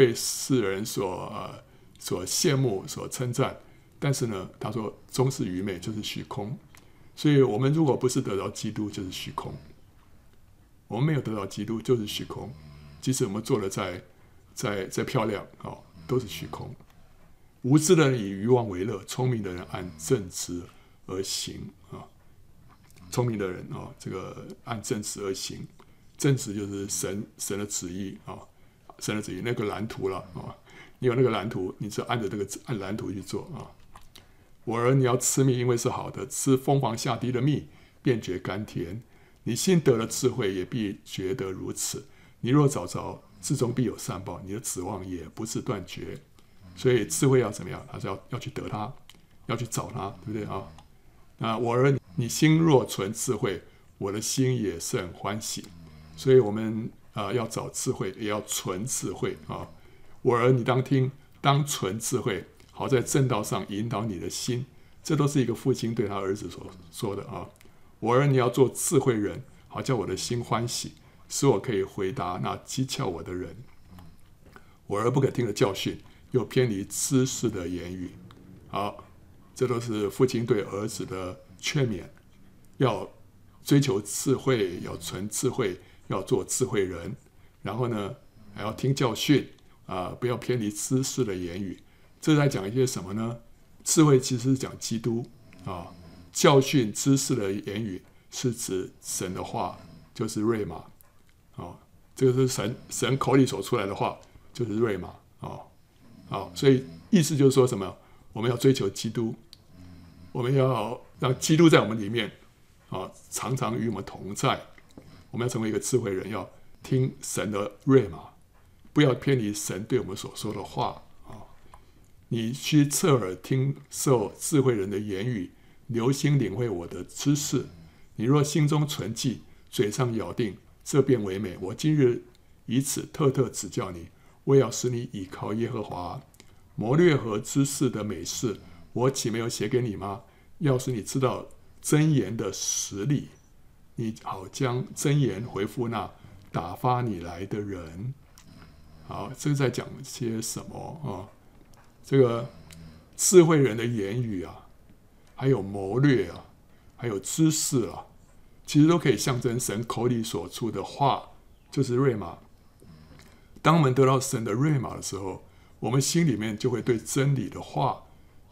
被世人所、呃、所羡慕、所称赞，但是呢，他说终是愚昧，就是虚空。所以，我们如果不是得到基督，就是虚空；我们没有得到基督，就是虚空。即使我们做的再、再、再漂亮，哦，都是虚空。无知的人以愚妄为乐，聪明的人按正直而行啊。聪明的人啊，这个按正直而行，正直就是神神的旨意啊，神的旨意那个蓝图了啊。你有那个蓝图，你就按着这个按蓝图去做啊。我儿，你要吃蜜，因为是好的；吃蜂房下滴的蜜，便觉甘甜。你心得了智慧，也必觉得如此。你若找着，至终必有善报。你的指望也不是断绝。所以智慧要怎么样？还是要要去得它，要去找它，对不对啊？那我儿，你心若存智慧，我的心也甚欢喜。所以我们啊、要找智慧，也要存智慧啊。我儿，你当听，当存智慧。好在正道上引导你的心，这都是一个父亲对他儿子所说的啊。我儿，你要做智慧人，好叫我的心欢喜，使我可以回答那讥诮我的人。我儿不可听了教训，又偏离知识的言语。好，这都是父亲对儿子的劝勉，要追求智慧，要存智慧，要做智慧人。然后呢，还要听教训啊，不要偏离知识的言语。这在讲一些什么呢？智慧其实是讲基督啊，教训知识的言语是指神的话，就是瑞玛啊，这个是神神口里所出来的话，就是瑞玛啊，啊，所以意思就是说什么？我们要追求基督，我们要让基督在我们里面啊，常常与我们同在。我们要成为一个智慧人，要听神的瑞玛，不要偏离神对我们所说的话啊。你需侧耳听受智慧人的言语，留心领会我的知识。你若心中存记，嘴上咬定，这便为美。我今日以此特特指教你，为要使你倚靠耶和华。谋略和知识的美事，我岂没有写给你吗？要使你知道真言的实力，你好将真言回复那打发你来的人。好，这个在讲些什么啊？这个智慧人的言语啊，还有谋略啊，还有知识啊，其实都可以象征神口里所出的话，就是瑞玛。当我们得到神的瑞玛的时候，我们心里面就会对真理的话，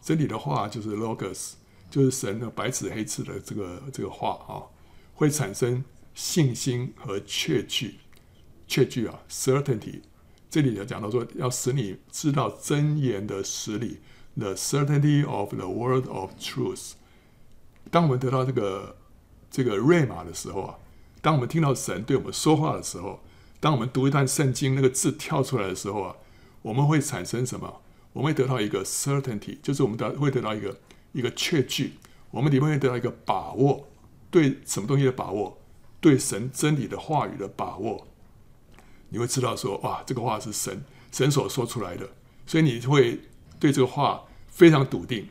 真理的话就是 logos，就是神的白纸黑字的这个这个话啊，会产生信心和确据，确据啊，certainty。这里有讲到说，要使你知道真言的实理，the certainty of the word of truth。当我们得到这个这个瑞玛的时候啊，当我们听到神对我们说话的时候，当我们读一段圣经，那个字跳出来的时候啊，我们会产生什么？我们会得到一个 certainty，就是我们得会得到一个一个确据，我们里面会得到一个把握，对什么东西的把握？对神真理的话语的把握。你会知道说，哇，这个话是神神所说出来的，所以你会对这个话非常笃定，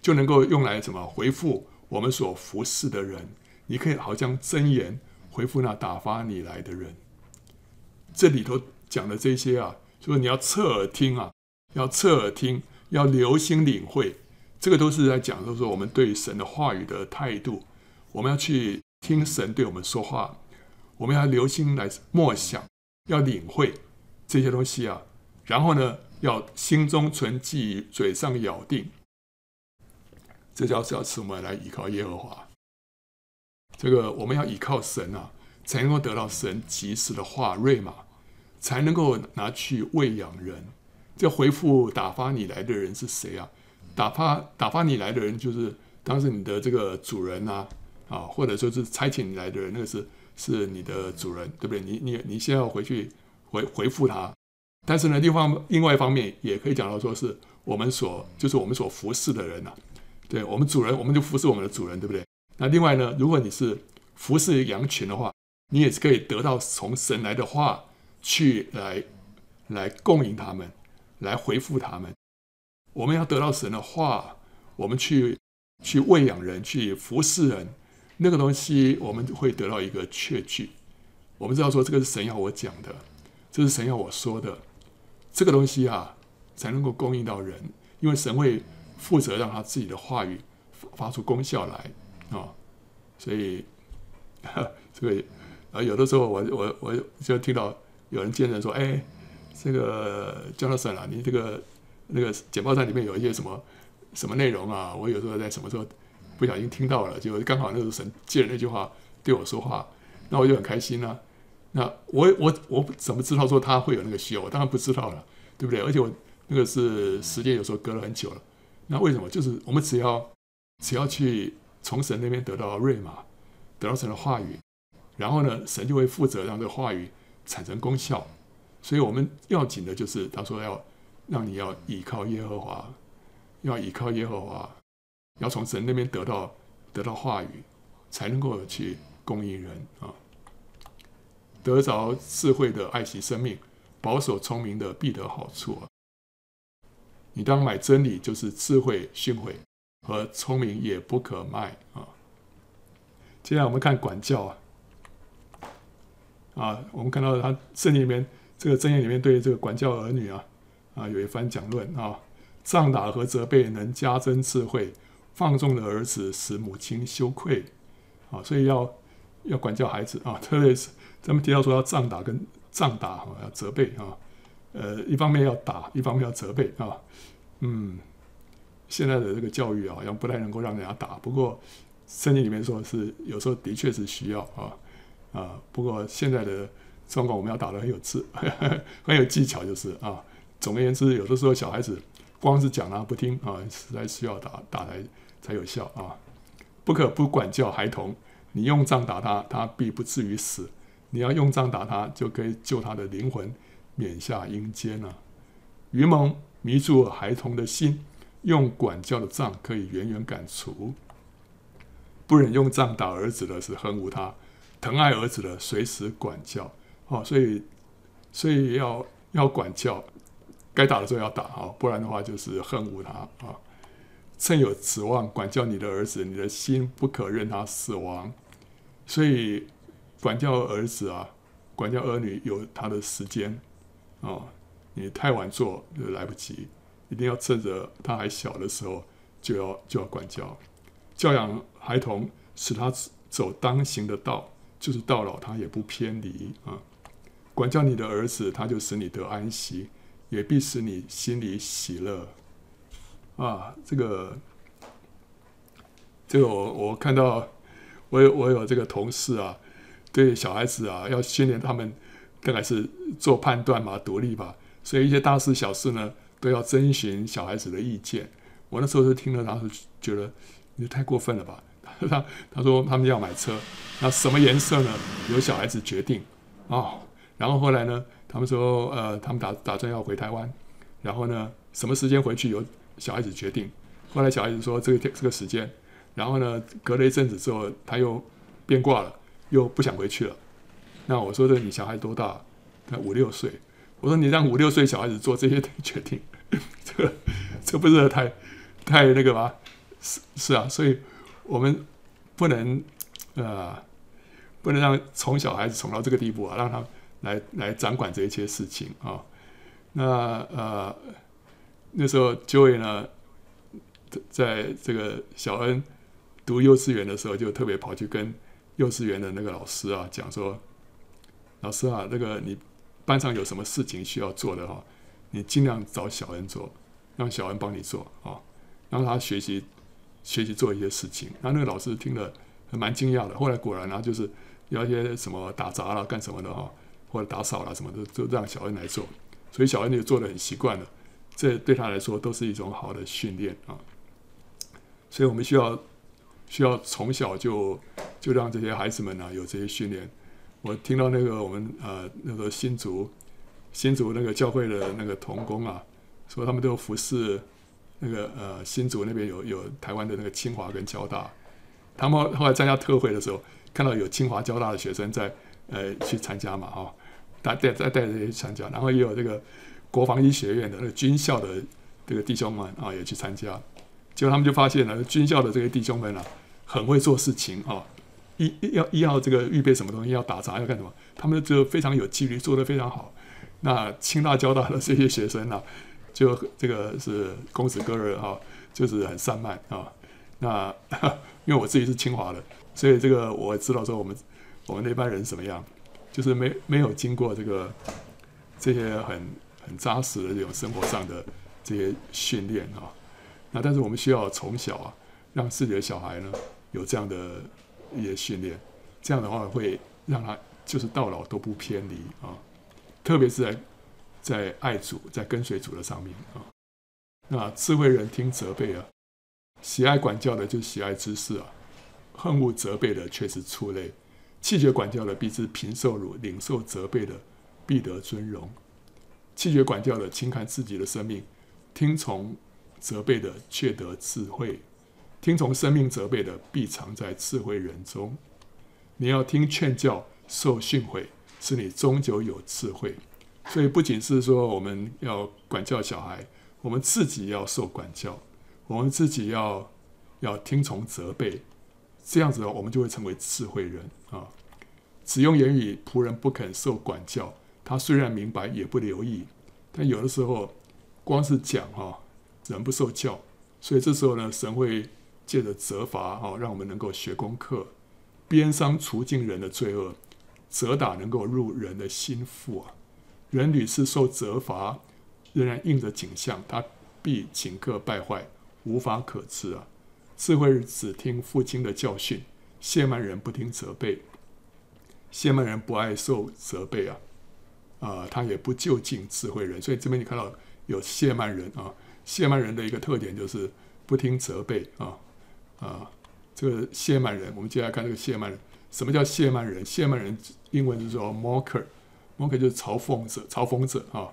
就能够用来怎么回复我们所服侍的人，你可以好像真言回复那打发你来的人。这里头讲的这些啊，就是你要侧耳听啊，要侧耳听，要留心领会。这个都是在讲，就是说我们对神的话语的态度，我们要去听神对我们说话，我们要留心来默想，要领会这些东西啊。然后呢，要心中存记，嘴上咬定。这就是要使我们来依靠耶和华。这个我们要依靠神啊，才能够得到神及时的话，瑞嘛，才能够拿去喂养人。这回复打发你来的人是谁啊？打发打发你来的人就是当时你的这个主人啊，啊，或者说是差遣你来的人，那个是是你的主人，对不对？你你你先要回去回回复他。但是呢，另方另外一方面也可以讲到说是我们所就是我们所服侍的人呐、对我们主人，我们就服侍我们的主人，对不对？那另外呢，如果你是服侍羊群的话，你也是可以得到从神来的话去来来供应他们，来回复他们。我们要得到神的话，我们去去喂养人，去服侍人，那个东西我们会得到一个确据。我们知道说这个是神要我讲的，这是神要我说的，这个东西啊才能够供应到人，因为神会。负责让他自己的话语发出功效来啊、所以这个啊，有的时候我我我就听到有人见人说：“哎，这个 Jonathan 啊，你这个那个简报站里面有一些什么什么内容啊？”我有时候在什么时候不小心听到了，就刚好那时候神借了那句话对我说话，那我就很开心呐、啊。那我我我怎么知道说他会有那个需要？我当然不知道了，对不对？而且我那个是时间有时候隔了很久了。那为什么？就是我们只要只要去从神那边得到瑞玛，得到神的话语，然后呢，神就会负责让这个话语产生功效。所以我们要紧的就是他说要让你要倚靠耶和华，要倚靠耶和华，要从神那边得到得到话语，才能够去供应人啊。得着智慧的爱惜生命，保守聪明的必得好处啊。你当买真理，就是智慧训诲和聪明也不可卖啊。接下来我们看管教啊，啊，我们看到他圣经里面这个箴言里面对这个管教儿女啊啊有一番讲论啊，杖打和责备能加增智慧，放纵的儿子使母亲羞愧啊，所以要要管教孩子啊，特别是咱们提到说要杖打跟杖打啊，要责备啊。呃，一方面要打，一方面要责备啊。嗯，现在的这个教育啊，好像不太能够让人家打。不过圣经里面说是有时候的确是需要啊啊。不过现在的状况，我们要打得很有智，很有技巧，就是啊。总而言之，有的时候小孩子光是讲他不听啊，实在需要打打来才有效啊。不可不管教孩童，你用杖打他，他必不至于死；你要用杖打他，就可以救他的灵魂。免下阴间呢？愚蒙迷住孩童的心，用管教的杖可以远远赶除。不忍用杖打儿子的是恨恶他，疼爱儿子的随时管教。哦，所以所以要要管教，该打的时候要打啊，不然的话就是恨恶他啊。趁有指望管教你的儿子，你的心不可任他死亡。所以管教儿子啊，管教儿女有他的时间。哦，你太晚做就来不及，一定要趁着他还小的时候就要就要管教，教养孩童，使他走当行的道，就是到老他也不偏离啊。管教你的儿子，他就使你得安息，也必使你心里喜乐。啊，这个这个我我看到，我有我有这个同事啊，对小孩子啊要训练他们。大概是做判断嘛，独立吧，所以一些大事小事呢，都要征询小孩子的意见。我那时候就听了，当时觉得你太过分了吧？他 他说他们要买车，那什么颜色呢？由小孩子决定啊、然后后来呢，他们说呃，他们打打算要回台湾，然后呢，什么时间回去由小孩子决定。后来小孩子说这个这个时间，然后呢，隔了一阵子之后，他又变卦了，又不想回去了。那我说的你小孩多大？他五六岁。我说你让五六岁小孩子做这些决定，这这不是太太那个吗？是是啊，所以我们不能呃，不能让从小孩子宠到这个地步啊，让他来来掌管这一切事情啊。那呃，那时候 Joy 呢，在这个小恩读幼稚园的时候，就特别跑去跟幼稚园的那个老师啊讲说：“老师啊，那个你班上有什么事情需要做的哈，你尽量找小恩做，让小恩帮你做啊，让他学习。”学习做一些事情，然后那个老师听了还蛮惊讶的。后来果然呢，就是要一些什么打杂啦、干什么的哈，或者打扫啦什么的，都让小恩来做。所以小恩就做的很习惯了。这对他来说都是一种好的训练啊。所以我们需要需要从小就就让这些孩子们呢有这些训练。我听到那个我们呃那个新竹新竹那个教会的那个童工啊，说他们都服侍。那个呃，新竹那边有有台湾的那个清华跟交大，他们后来参加特会的时候，看到有清华、交大的学生在呃去参加嘛，哈、他，带带带带着去参加，然后也有这个国防医学院的那个军校的这个弟兄们啊、也去参加，结果他们就发现了军校的这些弟兄们啊，很会做事情啊、哦，一要一要这个预备什么东西，要打杂要干什么，他们就非常有纪律，做得非常好。那清大、交大的这些学生呢、啊？就这个是公子哥儿哈，就是很散漫啊。那 因为我自己是清华的，所以这个我知道说我们我们那班人什么样，就是没没有经过这个这些很很扎实的这种生活上的这些训练啊。那但是我们需要从小啊，让自己的小孩呢有这样的一些训练，这样的话会让他就是到老都不偏离啊，特别是在。在爱主，在跟随主的上面啊，那智慧人听责备啊，喜爱管教的就喜爱知识啊，恨恶责备的却是畜类，弃绝管教的必致贫受辱，领受责备的必得尊荣。弃绝管教的轻看自己的生命，听从责备的却得智慧，听从生命责备的必藏在智慧人中。你要听劝教，受训诲，使你终究有智慧。所以不仅是说我们要管教小孩，我们自己要受管教，我们自己要要听从责备，这样子，我们就会成为智慧人啊。只用言语，仆人不肯受管教，他虽然明白，也不留意。但有的时候，光是讲哈，人不受教，所以这时候呢，神会借着责罚哈，让我们能够学功课，鞭伤除尽人的罪恶，责打能够入人的心腹啊。人屡次受责罚，仍然硬着颈项，他必顷刻败坏，无法可治啊！智慧只听父亲的教训，亵慢人不听责备。亵慢人不爱受责备，啊、啊，他也不就近智慧人。所以这边你看到有谢曼人啊，谢曼人的一个特点就是不听责备啊啊，这个谢曼人，我们接下来看这个谢曼人，什么叫谢曼人？谢曼人英文就是说 mocker，mocker 就是嘲讽者、嘲讽者啊，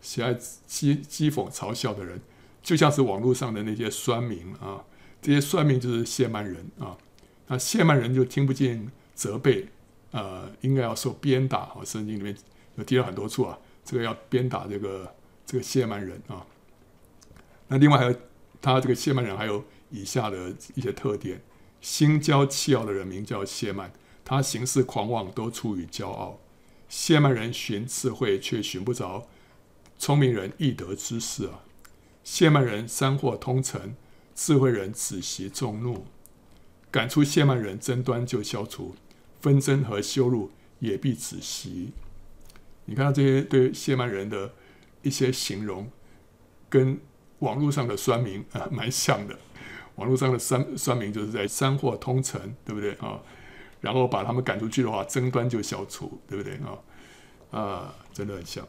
喜爱讥讥讽、嘲笑的人，就像是网络上的那些酸民啊，这些酸民就是谢曼人啊。那谢曼人就听不见责备，呃，应该要受鞭打。啊，圣经里面有提到很多处啊，这个要鞭打这个这个谢曼人啊。那另外还有他这个谢曼人还有以下的一些特点：心骄气傲的人名叫谢曼，他行事狂妄，都出于骄傲。谢曼人寻智慧，却寻不着；聪明人易得知识啊！谢曼人三祸通城，智慧人止息众怒。赶出谢曼人，争端就消除；纷争和羞辱也必止息。你看到这些对谢曼人的一些形容，跟网络上的酸民啊蛮像的。网络上的酸酸民就是在山货通城，对不对啊？然后把他们赶出去的话，争端就消除，对不对啊？啊，真的很像。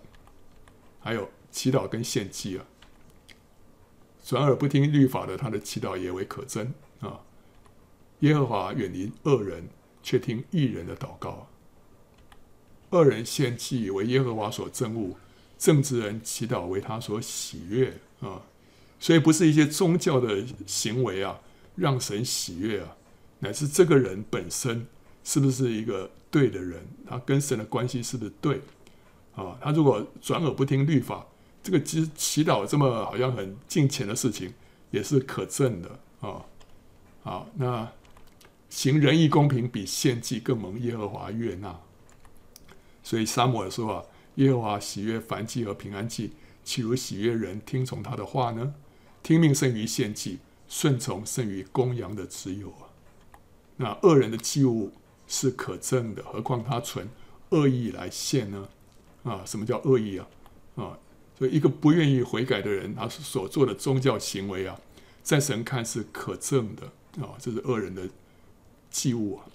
还有祈祷跟献祭啊，转耳不听律法的，他的祈祷也为可憎啊。耶和华远离恶人，却听义人的祷告。恶人献祭为耶和华所憎恶，正直人祈祷为他所喜悦啊。所以不是一些宗教的行为啊，让神喜悦啊，乃是这个人本身。是不是一个对的人？他跟神的关系是不是对？啊，他如果转耳不听律法，这个祈祈祷这么好像很近前的事情，也是可憎的啊。好，那行仁义公平比献祭更蒙耶和华悦纳。所以撒母耳说啊，耶和华喜悦燔祭和平安祭，岂如喜悦人听从他的话呢？听命胜于献祭，顺从胜于公羊的脂油啊。那恶人的祭物是可憎的，何况他存恶意来献呢？啊，什么叫恶意啊？啊，所以一个不愿意悔改的人，他所做的宗教行为啊，在神看是可憎的啊，这是恶人的祭物啊。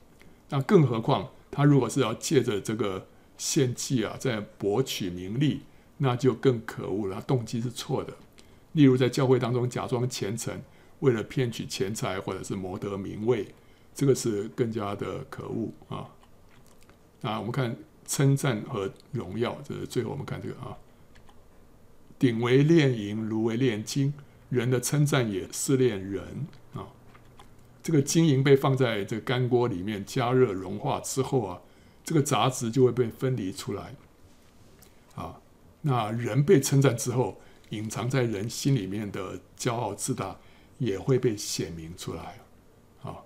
那更何况他如果是要借着这个献祭啊，在博取名利，那就更可恶了，动机是错的。例如在教会当中假装虔诚，为了骗取钱财或者是谋得名位。这个是更加的可恶啊！那我们看称赞和荣耀，这是最后我们看这个啊。鼎为炼银，炉为炼金，人的称赞也是炼人啊。这个金银被放在这个干锅里面加热融化之后啊，这个杂质就会被分离出来啊。那人被称赞之后，隐藏在人心里面的骄傲自大也会被显明出来。啊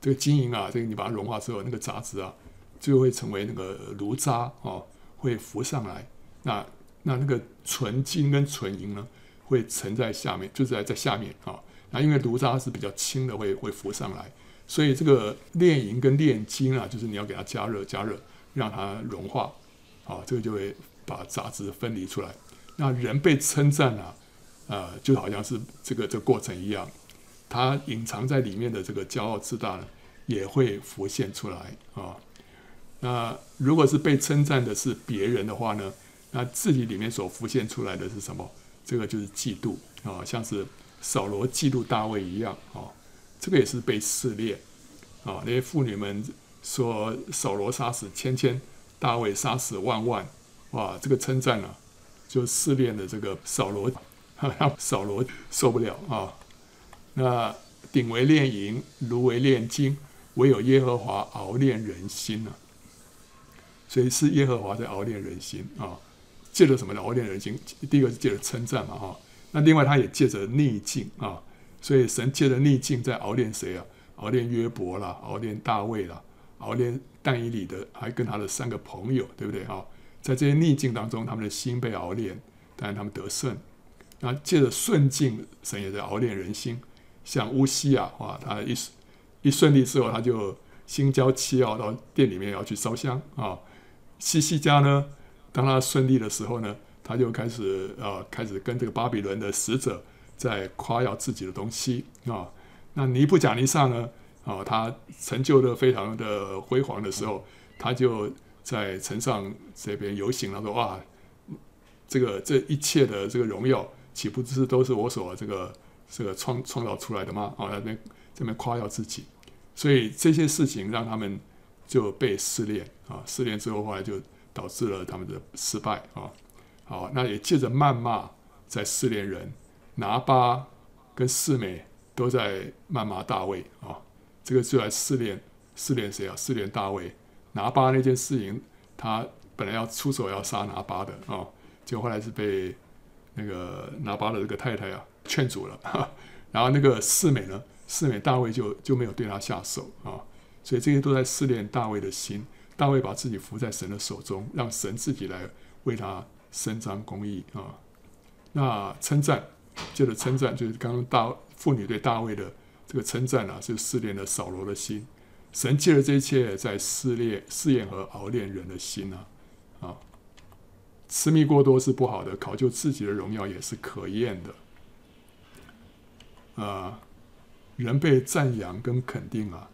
这个金银啊，这个你把它融化之后，那个杂质啊，就会成为那个炉渣啊、哦，会浮上来。那那那个纯金跟纯银呢，会沉在下面，就是在在下面啊。那、因为炉渣是比较轻的，会会浮上来。所以这个炼银跟炼金啊，就是你要给它加热加热，让它融化，啊、这个就会把杂质分离出来。那人被称赞啊，呃，就好像是这个这过程一样。他隐藏在里面的这个骄傲自大呢，也会浮现出来啊。那如果是被称赞的是别人的话呢，那自己里面所浮现出来的是什么？这个就是嫉妒啊，像是扫罗嫉妒大卫一样啊。这个也是被试炼啊。那些妇女们说扫罗杀死千千，大卫杀死万万，哇，这个称赞呢，就试炼的这个扫罗，让扫罗受不了啊。那鼎为炼银，炉为炼金，唯有耶和华熬炼人心呢、啊。所以是耶和华在熬炼人心啊，借着什么呢？熬炼人心，第一个是借着称赞嘛，哈。那另外他也借着逆境啊，所以神借着逆境在熬炼谁啊？熬炼约伯啦，熬炼大卫啦，熬炼但以理的，还跟他的三个朋友，对不对啊？在这些逆境当中，他们的心被熬炼，但是他们得胜。那借着顺境，神也在熬炼人心。像乌西亚，哇，他一一顺利之后，他就心焦气傲，到店里面要去烧香啊。西西家呢，当他顺利的时候呢，他就开始啊，开始跟这个巴比伦的使者在夸耀自己的东西啊。那尼布甲尼撒呢，啊，他成就的非常的辉煌的时候，他就在城上这边游行了，说哇，这个这一切的这个荣耀，岂不知都是我所这个。这个创创造出来的吗？啊，那边这边夸耀自己，所以这些事情让他们就被试炼啊，试炼之后后来就导致了他们的失败啊。好，那也借着谩骂在试炼人，拿巴跟示美都在谩骂大卫啊，这个就来试炼试炼谁啊？试炼大卫。拿巴那件事情，他本来要出手要杀拿巴的啊，结果后来是被那个拿巴的这个太太啊。劝阻了，然后那个示美呢，示美大卫就就没有对他下手啊，所以这些都在试炼大卫的心。大卫把自己服在神的手中，让神自己来为他伸张公义啊。那称赞，借着称赞，就是刚刚大妇女对大卫的这个称赞啊，就试炼了扫罗的心。神借着这一切在试炼、试验和熬炼人的心啊啊。痴迷过多是不好的，考究自己的荣耀也是可厌的。啊，人被赞扬跟肯定啊，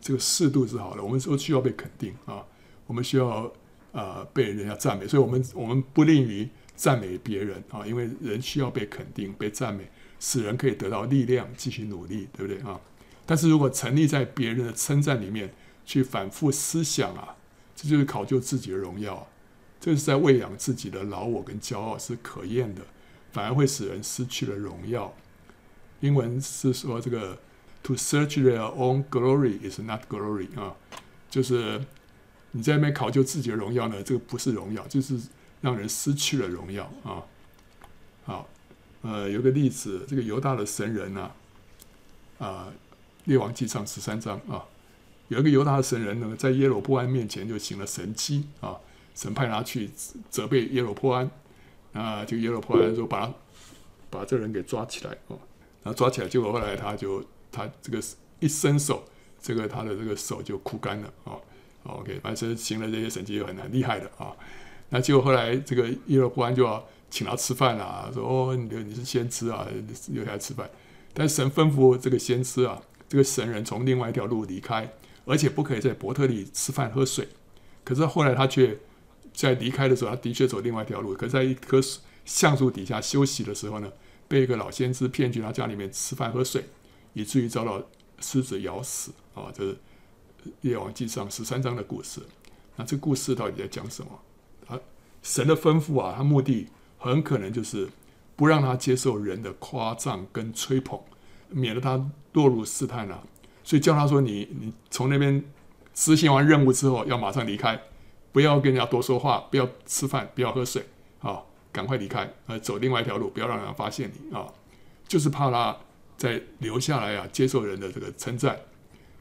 这个适度是好的。我们说需要被肯定啊，我们需要啊被人家赞美，所以我们我们不吝于赞美别人啊，因为人需要被肯定、被赞美，使人可以得到力量继续努力，对不对啊？但是如果沉溺在别人的称赞里面去反复思想啊，这就是考究自己的荣耀，这是在喂养自己的老我跟骄傲，是可厌的，反而会使人失去了荣耀。英文是说这个 “to search their own glory is not glory” 啊，就是你在那边考究自己的荣耀呢，这个不是荣耀，就是让人失去了荣耀啊。好，呃，有个例子，这个犹大的神人呢，啊，列王纪上十三章啊，有一个犹大的神人呢，在耶罗波安面前就行了神迹啊，神派他去责备耶罗波安啊，就耶罗波安说把他把这人给抓起来哦，然后抓起来，结果后来他就他这个一伸手，这个他的这个手就枯干了啊。OK，反正行了这些神迹就很很厉害的啊。那结果后来这个耶罗波安就要请他吃饭了，说哦，你你是先知啊，留下来吃饭。但神吩咐这个先知啊，这个神人从另外一条路离开。而且不可以在伯特利吃饭喝水，可是后来他却在离开的时候，他的确走另外一条路。可是在一棵橡树底下休息的时候呢，被一个老先知骗去他家里面吃饭喝水，以至于遭到狮子咬死啊！这是列王记上十三章的故事。那这故事到底在讲什么？神的吩咐啊，他目的很可能就是不让他接受人的夸赞跟吹捧，免得他落入试探啊。所以叫他说你：“你从那边执行完任务之后，要马上离开，不要跟人家多说话，不要吃饭，不要喝水，啊，赶快离开，呃，走另外一条路，不要让人发现你啊，就是怕他再留下来啊，接受人的这个称赞。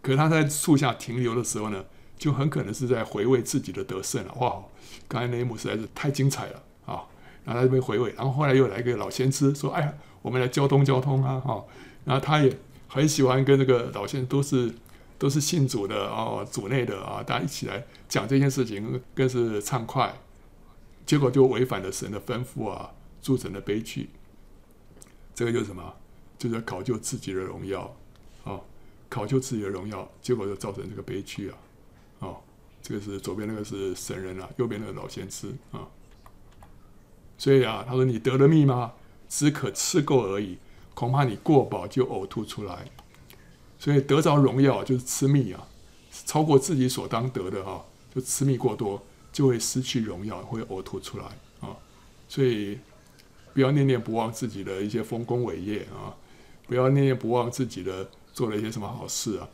可是他在树下停留的时候呢，就很可能是在回味自己的得胜了。哇，刚才那一幕实在是太精彩了啊！然后他就被回味，然后后来又来一个老先知说：‘哎呀，我们来交通交通啊！’哈，然后他也。”很喜欢跟这个老先都是都是信主的哦，主内的啊，大家一起来讲这件事情，更是畅快。结果就违反了神的吩咐啊，铸成了悲剧。这个就是什么？就是考究自己的荣耀啊，考究自己的荣耀，结果就造成这个悲剧啊。这个是左边那个是神人啊，右边那个老先知啊。所以啊，他说：“你得了蜜吗？只可吃够而已。”恐怕你过饱就呕吐出来，所以得着荣耀就是吃蜜啊，超过自己所当得的哈，就吃蜜过多就会失去荣耀，会呕吐出来啊。所以不要念念不忘自己的一些丰功伟业啊，不要念念不忘自己的做了一些什么好事啊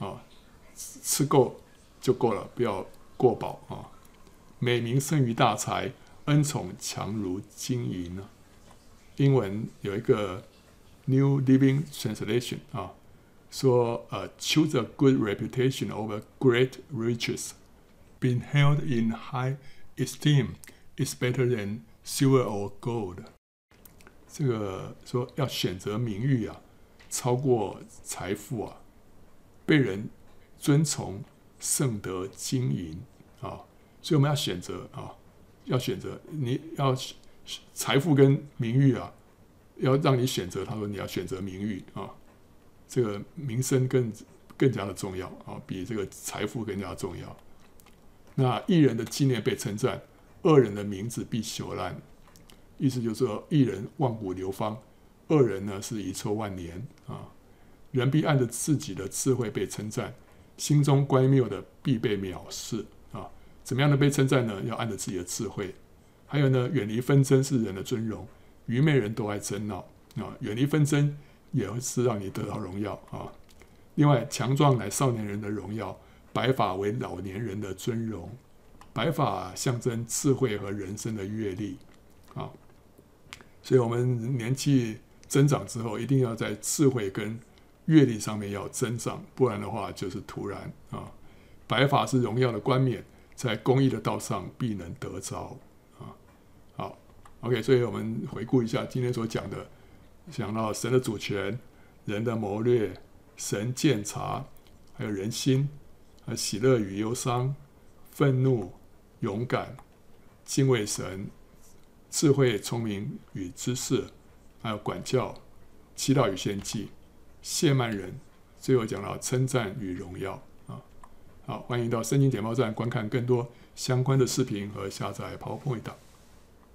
啊，吃够就够了，不要过饱啊。美名胜于大财，恩宠强如金银呢。英文有一个。New Living Translation 啊，说呃，choose a good reputation over great riches, being held in high esteem is better than silver or gold。这个说要选择名誉啊，超过财富啊，被人尊崇胜得金银啊，所以我们要选择啊，要选择你要财富跟名誉啊。要让你选择，他说你要选择名誉啊，这个名声更更加的重要啊，比这个财富更加重要。那义人的纪念被称赞，恶人的名字必朽烂。意思就是说，义人万古流芳，恶人呢是遗臭万年啊。人必按着自己的智慧被称赞，心中乖谬的必被藐视啊。怎么样的被称赞呢？要按着自己的智慧。还有呢，远离纷争是人的尊荣。愚昧人都爱争闹啊，远离纷争也是让你得到荣耀啊。另外，强壮乃少年人的荣耀，白发为老年人的尊荣。白发象征智慧和人生的阅历啊，所以我们年纪增长之后，一定要在智慧跟阅历上面要增长，不然的话就是徒然啊。白发是荣耀的冠冕，在公益的道上必能得着啊。好。OK，所以我们回顾一下今天所讲的，讲到神的主权、人的谋略、神鉴察，还有人心，还有喜乐与忧伤、愤怒、勇敢、敬畏神、智慧、聪明与知识，还有管教、祈祷与献祭、谢曼人，最后讲到称赞与荣耀啊。好，欢迎到圣经简报站观看更多相关的视频和下载 PowerPoint。